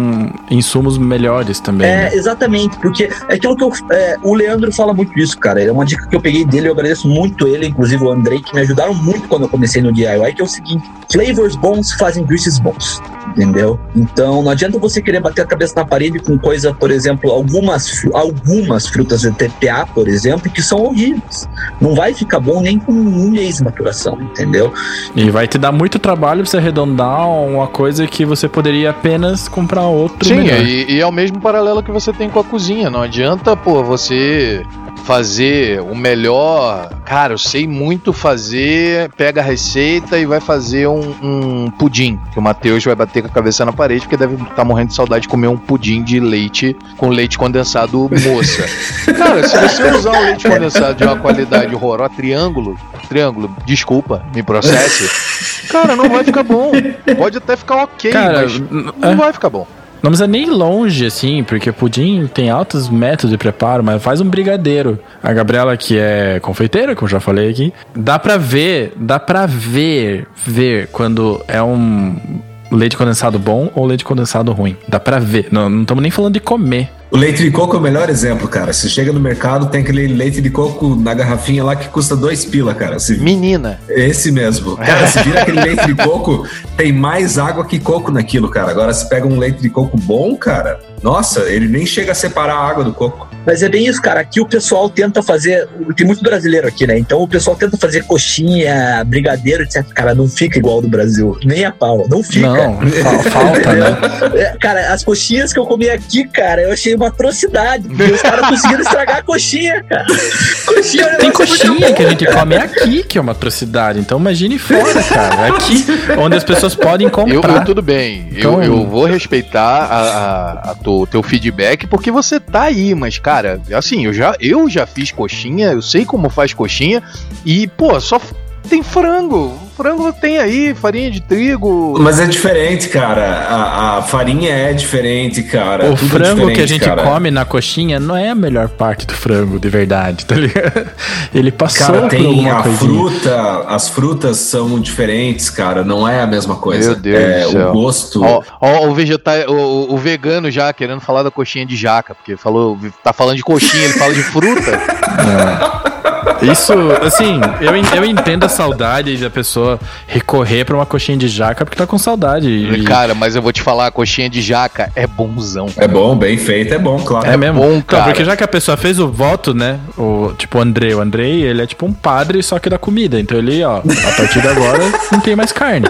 insumos melhores também. É, né? exatamente, porque é aquilo que eu, é, o Leandro fala muito isso, cara. É uma dica que eu peguei dele, eu agradeço muito ele, inclusive o Andrei, que me ajudaram muito quando eu comecei no DIY, que é o seguinte: flavors bons fazem greases bons. Entendeu? Então não adianta você querer bater a cabeça na parede com coisa, por exemplo, algumas, algumas frutas de TPA, por exemplo, que são horríveis. Não vai ficar bom nem com um mês de maturação, entendeu? E vai te dar muito trabalho pra você arredondar uma coisa que você poderia apenas comprar outro. Sim, melhor. e, e é o mesmo paralelo que você tem com a cozinha. Não adianta, pô, você fazer o melhor. Cara, eu sei muito fazer. Pega a receita e vai fazer um, um pudim. Que o Matheus vai bater com a cabeça na parede, porque deve estar morrendo de saudade de comer um pudim de leite com leite condensado moça. Cara, se você usar um leite condensado de uma qualidade horrorosa, triângulo, triângulo, desculpa, me processe. Cara, não vai ficar bom. Pode até ficar ok, Cara, mas não é. vai ficar bom. Não precisa nem ir longe, assim, porque pudim tem altos métodos de preparo, mas faz um brigadeiro. A Gabriela, que é confeiteira, como já falei aqui, dá pra ver, dá pra ver, ver quando é um leite condensado bom ou leite condensado ruim. Dá pra ver. Não não estamos nem falando de comer. O leite de coco é o melhor exemplo, cara. Você chega no mercado, tem aquele leite de coco na garrafinha lá que custa dois pila, cara. Se- Menina. Esse mesmo. Cara, se vira aquele leite de coco, tem mais água que coco naquilo, cara. Agora, se pega um leite de coco bom, cara, nossa, ele nem chega a separar a água do coco. Mas é bem isso, cara. Aqui o pessoal tenta fazer. Tem muito brasileiro aqui, né? Então o pessoal tenta fazer coxinha, brigadeiro, etc. Cara, não fica igual do Brasil. Nem a pau. Não fica. Não, fa- falta, né? É, cara, as coxinhas que eu comi aqui, cara, eu achei uma atrocidade. Porque os caras conseguiram estragar a coxinha, cara. Coxinha é Tem coxinha que a gente come aqui, que é uma atrocidade. Então imagine fora, cara. Aqui, onde as pessoas podem Eu, comprar. eu- tudo bem, Então- eu, eu vou respeitar a, a, a tu- teu feedback porque você tá aí, mas cara, assim, eu já, eu já fiz coxinha, eu sei como faz coxinha e, pô, só tem frango. Frango tem aí, farinha de trigo. Mas é diferente, cara. A, a farinha é diferente, cara. O Tudo é frango que a gente cara. come na coxinha não é a melhor parte do frango, de verdade, tá ligado? Ele passou Cara, por tem alguma a coisinha. fruta, as frutas são diferentes, cara. Não é a mesma coisa. Meu Deus é, do céu. O gosto. Ó, ó, o, vegeta o, o vegano já querendo falar da coxinha de jaca, porque falou, tá falando de coxinha, ele fala de fruta. Isso, assim, eu, eu entendo a saudade da pessoa recorrer pra uma coxinha de jaca porque tá com saudade. E- Cara, mas eu vou te falar, a coxinha de jaca é bonzão. É bom, bem feito, é bom, claro. É mesmo? bom, Então, cara. porque já que a pessoa fez o voto, né? O, tipo, o Andrei. O Andrei, ele é tipo um padre, só que da comida. Então ele, ó, a partir de agora não tem mais carne.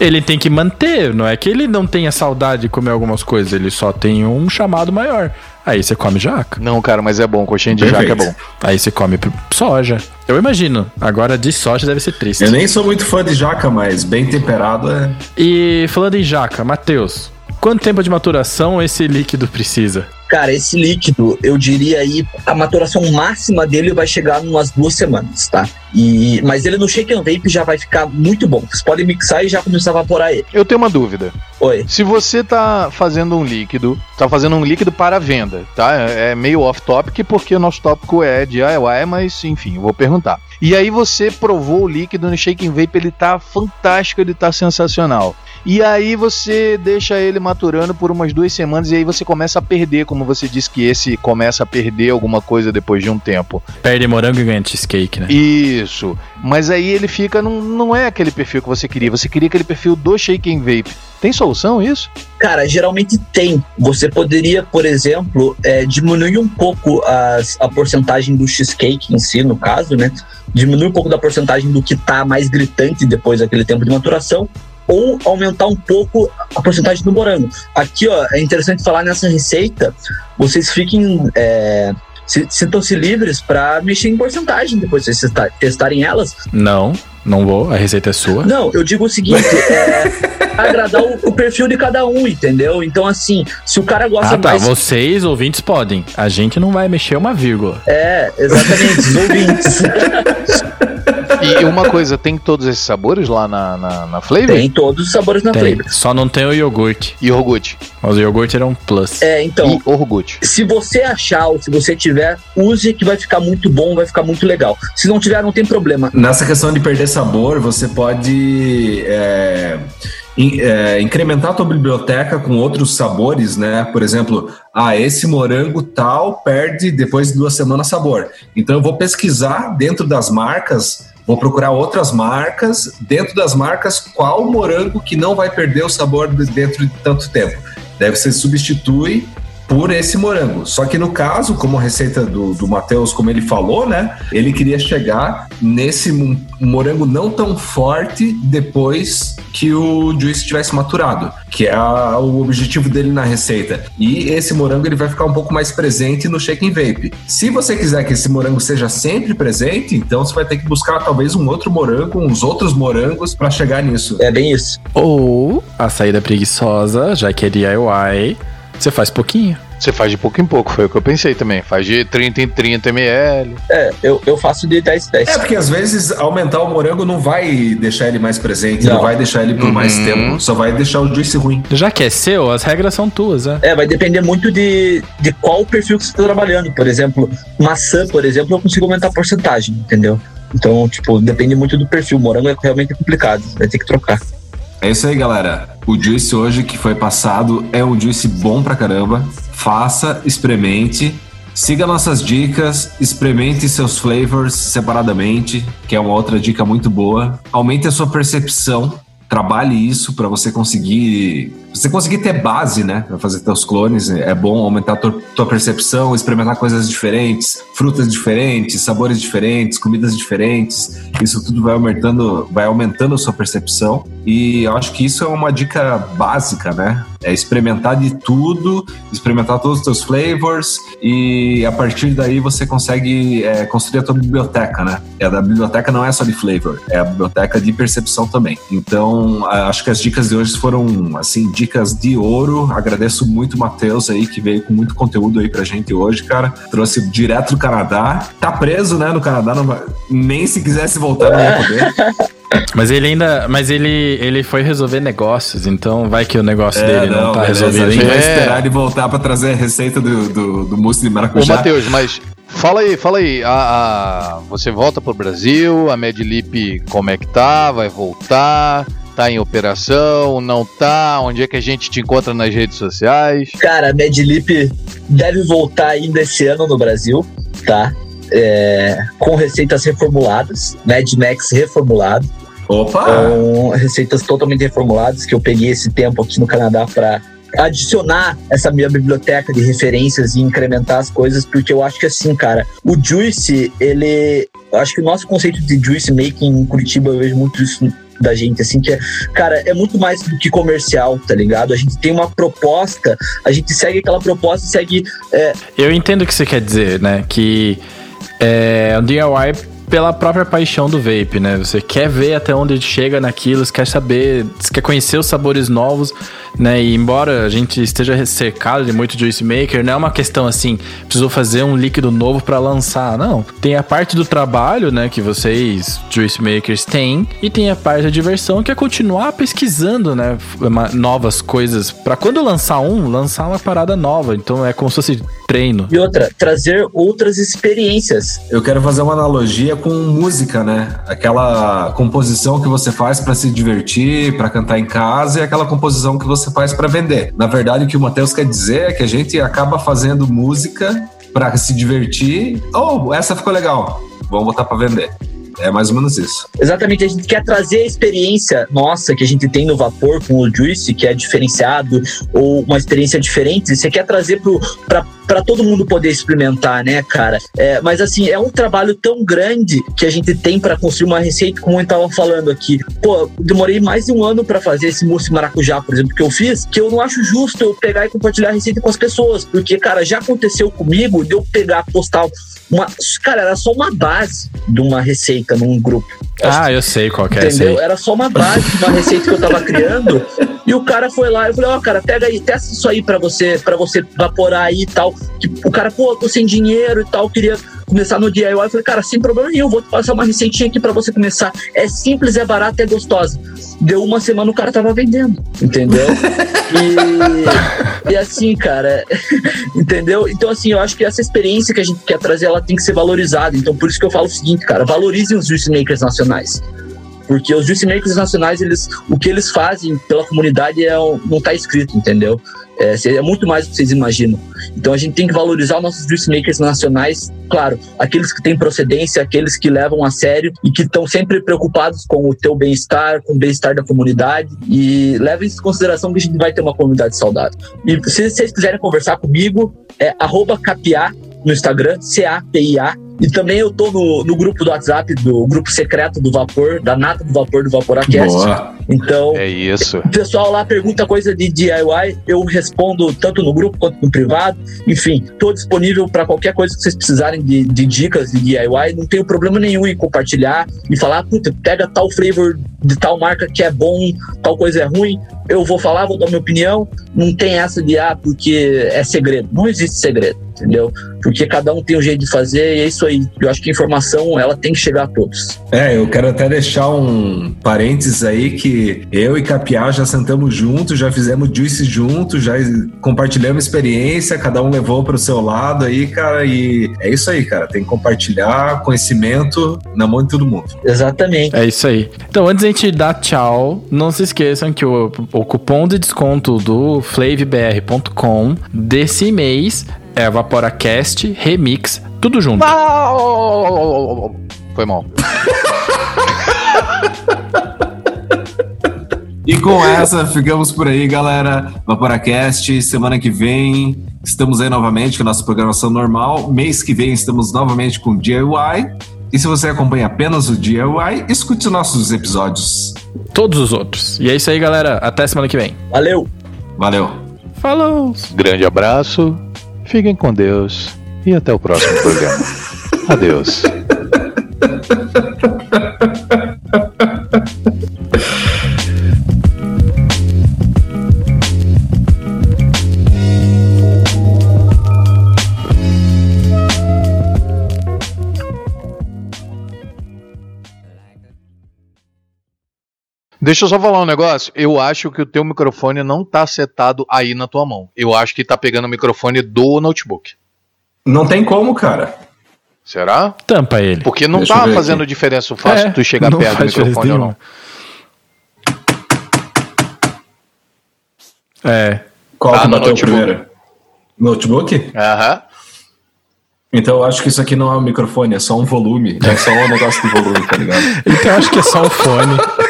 Ele tem que manter, não é que ele não tenha saudade de comer algumas coisas, ele só tem um chamado maior. Aí você come jaca. Não, cara, mas é bom, coxinha de Perfeito. jaca é bom. Aí você come soja. Eu imagino. Agora de soja deve ser triste. Eu nem sou muito fã de jaca, mas bem temperado é. E falando em jaca, Matheus, quanto tempo de maturação esse líquido precisa? Cara, esse líquido, eu diria aí, a maturação máxima dele vai chegar em umas duas semanas, tá? E, mas ele no shake and vape já vai ficar muito bom. Você pode mixar e já começar a evaporar ele. Eu tenho uma dúvida. Oi. Se você tá fazendo um líquido, tá fazendo um líquido para venda, tá? É meio off-topic porque o nosso tópico é DIY, mas enfim, eu vou perguntar. E aí você provou o líquido no Shake and Vape, ele tá fantástico, ele tá sensacional. E aí você deixa ele maturando por umas duas semanas e aí você começa a perder, como você disse que esse começa a perder alguma coisa depois de um tempo. Perde morango e ganha cheesecake, né? Isso. Mas aí ele fica, não, não é aquele perfil que você queria. Você queria aquele perfil do Shake and Vape. Tem solução isso? Cara, geralmente tem. Você poderia, por exemplo, é, diminuir um pouco as- a porcentagem do cheesecake em si, no caso, né? Diminuir um pouco da porcentagem do que tá mais gritante depois daquele tempo de maturação. Ou aumentar um pouco a porcentagem do morango. Aqui, ó, é interessante falar nessa receita. Vocês fiquem. É, Sintam-se livres para mexer em porcentagem depois de vocês testa- testarem elas. Não, não vou. A receita é sua. Não, eu digo o seguinte: é, agradar o, o perfil de cada um, entendeu? Então, assim, se o cara gosta Ah, tá. mais. Vocês, ouvintes, podem. A gente não vai mexer uma vírgula. É, exatamente, os ouvintes. E uma coisa, tem todos esses sabores lá na, na, na Flavor? Tem todos os sabores na Tem. flavor. Só não tem o iogurte. E Orgut. Mas o iogurte era um plus. É, então, E Orgut. se você achar ou se você tiver, use que vai ficar muito bom, vai ficar muito legal. Se não tiver, não tem problema. Nessa questão de perder sabor, você pode é, in- é, incrementar a tua biblioteca com outros sabores, né? Por exemplo, ah, esse morango tal perde depois de duas semanas sabor. Então eu vou pesquisar dentro das marcas, vou procurar outras marcas, dentro das marcas, qual morango que não vai perder o sabor de- dentro de tanto tempo. Daí você substitui por esse morango. Só que no caso, como a receita do, do Matheus, como ele falou, né? Ele queria chegar nesse mo- morango não tão forte depois que o juice tivesse maturado, que é a- o objetivo dele na receita. E esse morango ele vai ficar um pouco mais presente no shake and vape. Se você quiser que esse morango seja sempre presente, então você vai ter que buscar talvez um outro morango, uns outros morangos para chegar nisso. É bem isso. Ou a saída preguiçosa, já que é DIY, você faz pouquinho. Você faz de pouco em pouco, foi o que eu pensei também. Faz de 30 em 30 ml. É, eu, eu faço de 10 10. É, porque às vezes aumentar o morango não vai deixar ele mais presente, não, Não. vai deixar ele por mais Uhum. tempo, só vai deixar o juice ruim. Já que é seu, as regras são tuas, né? É, vai depender muito de, de qual perfil que você está trabalhando. Por exemplo, maçã, por exemplo, eu consigo aumentar a porcentagem, entendeu? Então, tipo, depende muito do perfil. Morango é realmente complicado, vai ter que trocar. É isso aí, galera. O juice hoje que foi passado é um juice bom pra caramba. Faça, experimente. Siga nossas dicas, experimente seus flavors separadamente, que é uma outra dica muito boa. Aumente a sua percepção, trabalhe isso para você conseguir, você conseguir ter base, né, para fazer teus clones. É bom aumentar tua, tua percepção, experimentar coisas diferentes, frutas diferentes, sabores diferentes, comidas diferentes. Isso tudo vai aumentando, vai aumentando a sua percepção. E eu acho que isso é uma dica básica, né? É experimentar de tudo, experimentar todos os teus flavors e a partir daí você consegue é, construir a tua biblioteca, né? E a da biblioteca não é só de flavor, é a biblioteca de percepção também. Então, acho que as dicas de hoje foram, assim, dicas de ouro. Agradeço muito o Matheus aí, que veio com muito conteúdo aí pra gente hoje, cara. Trouxe direto do Canadá. Tá preso, né, no Canadá, não vai- nem se quisesse voltar não ia poder. Mas ele ainda. Mas ele, ele foi resolver negócios, então vai que o negócio dele não, tá É, beleza, resolvido A gente ainda. vai É. esperar ele voltar pra trazer a receita do, do, do mousse de Ô, maracujá. Matheus, mas fala aí, fala aí. A, a- você volta pro Brasil, a Medlip como é que tá? Vai voltar? Tá em operação? Não tá? Onde é que a gente te encontra nas redes sociais? Cara, a Medlip deve voltar ainda esse ano no Brasil, tá? É, com receitas reformuladas, Mad Max reformulado, Opa! com receitas totalmente reformuladas que eu peguei esse tempo aqui no Canadá para adicionar essa minha biblioteca de referências e incrementar as coisas, porque eu acho que assim, cara, o Juice, ele. Eu acho que o nosso conceito de Juice Making em Curitiba, eu vejo muito isso da gente, assim, que é, cara, é muito mais do que comercial, tá ligado? A gente tem uma proposta, a gente segue aquela proposta e segue Eu entendo o que você quer dizer, né? Que é o DIY pela própria paixão do vape, né? Você quer ver até onde chega naquilo, você quer saber, você quer conhecer os sabores novos, né? E embora a gente esteja cercado de muito juice maker, não é uma questão assim, precisou fazer um líquido novo para lançar, não. Tem a parte do trabalho, né, que vocês juice makers têm, e tem a parte da diversão que é continuar pesquisando, né, novas coisas para quando lançar um, lançar uma parada nova. Então é como se fosse treino. e outra, trazer outras experiências. Eu quero fazer uma analogia com música, né? Aquela composição que você faz pra se divertir, pra cantar em casa e aquela composição que você faz pra vender. Na verdade, o que o Matheus quer dizer é que a gente acaba fazendo música pra se divertir. Oh, essa ficou legal. Vamos botar pra vender. É mais ou menos isso. Exatamente, a gente quer trazer a experiência nossa que a gente tem no vapor com o Juice, que é diferenciado, ou uma experiência diferente, você quer trazer para todo mundo poder experimentar, né, cara? É, mas assim, é um trabalho tão grande que a gente tem para construir uma receita, como eu tava falando aqui. Pô, demorei mais de um ano para fazer esse mousse maracujá, por exemplo, que eu fiz, que eu não acho justo eu pegar e compartilhar a receita com as pessoas, porque, cara, já aconteceu comigo de eu pegar, postar uma. Cara, era só uma base de uma receita num grupo. Ah, eu sei qual que é Entendeu? Era só uma base de uma receita que eu tava criando. E o cara foi lá, eu falei, ó, cara, pega aí, testa isso aí pra você, para você vaporar aí e tal. O cara, pô, tô sem dinheiro e tal, queria começar no DIY. Eu falei, cara, sem problema nenhum, vou te passar uma receitinha aqui pra você começar. É simples, é barato, é gostosa. Deu uma semana, o cara tava vendendo, entendeu? E, e assim, cara, entendeu? Então, assim, eu acho que essa experiência que a gente quer trazer, ela tem que ser valorizada. Então, por isso que eu falo o seguinte, cara, valorizem os juice makers nacionais. Porque os juice makers nacionais, eles, o que eles fazem pela comunidade é, não tá escrito, entendeu? É, é muito mais do que vocês imaginam. Então a gente tem que valorizar os nossos juice makers nacionais, claro, aqueles que têm procedência, aqueles que levam a sério e que estão sempre preocupados com o teu bem-estar, com o bem-estar da comunidade e levem em consideração que a gente vai ter uma comunidade saudável. E se vocês quiserem conversar comigo, é arroba capiá no Instagram, C-A-P-I-A. E também eu tô no, no grupo do WhatsApp, do grupo secreto do Vapor, da Nata do Vapor do Vaporacast. Boa. Então, É isso. o pessoal lá pergunta coisa de DIY, eu respondo tanto no grupo quanto no privado. Enfim, estou disponível para qualquer coisa que vocês precisarem de, de dicas de DIY. Não tenho problema nenhum em compartilhar e falar, puta, pega tal flavor de tal marca que é bom, tal coisa é ruim. Eu vou falar, vou dar minha opinião. Não tem essa de, ah, porque é segredo. Não existe segredo, entendeu? Porque cada um tem um jeito de fazer e é isso aí. Eu acho que a informação, ela tem que chegar a todos. É, eu quero até deixar um parênteses aí que eu e Capiá já sentamos juntos, já fizemos juice juntos, já compartilhamos experiência, cada um levou para o seu lado aí, cara, e é isso aí, cara. Tem que compartilhar conhecimento na mão de todo mundo. Exatamente. É isso aí. Então, antes da gente dar tchau, não se esqueçam que o, o cupom de desconto do flavbr.com desse mês é VaporaCast Remix, tudo junto. Foi mal. E com essa, ficamos por aí, galera. Vaporacast, semana que vem estamos aí novamente com a nossa programação normal. Mês que vem estamos novamente com DIY. E se você acompanha apenas o DIY, escute os nossos episódios. Todos os outros. E é isso aí, galera. Até semana que vem. Valeu! Valeu! Falou! Grande abraço, fiquem com Deus e até o próximo programa. Adeus. Deixa eu só falar um negócio. Eu acho que o teu microfone não tá setado aí na tua mão. Eu acho que tá pegando o microfone do notebook. Não tem como, cara. Será? Tampa ele. Porque não Deixa tá fazendo aqui. diferença o fácil É, tu chegar perto do microfone ou não. É. Qual Tá que no bateu notebook. primeiro? Notebook? Aham. Então eu acho que isso aqui não é um microfone, é só um volume. É só um negócio de volume, tá ligado? Então eu acho que é só o fone.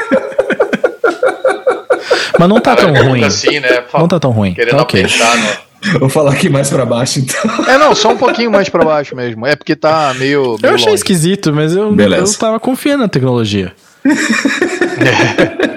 Mas não tá tão ruim. Assim, né? Não tá tão ruim. Querendo Tá ok. apertar no... Vou falar aqui mais pra baixo, então. É, não, só um pouquinho mais pra baixo mesmo. É porque tá meio. meio Eu achei longe. esquisito, mas eu, Beleza. eu tava confiando na tecnologia.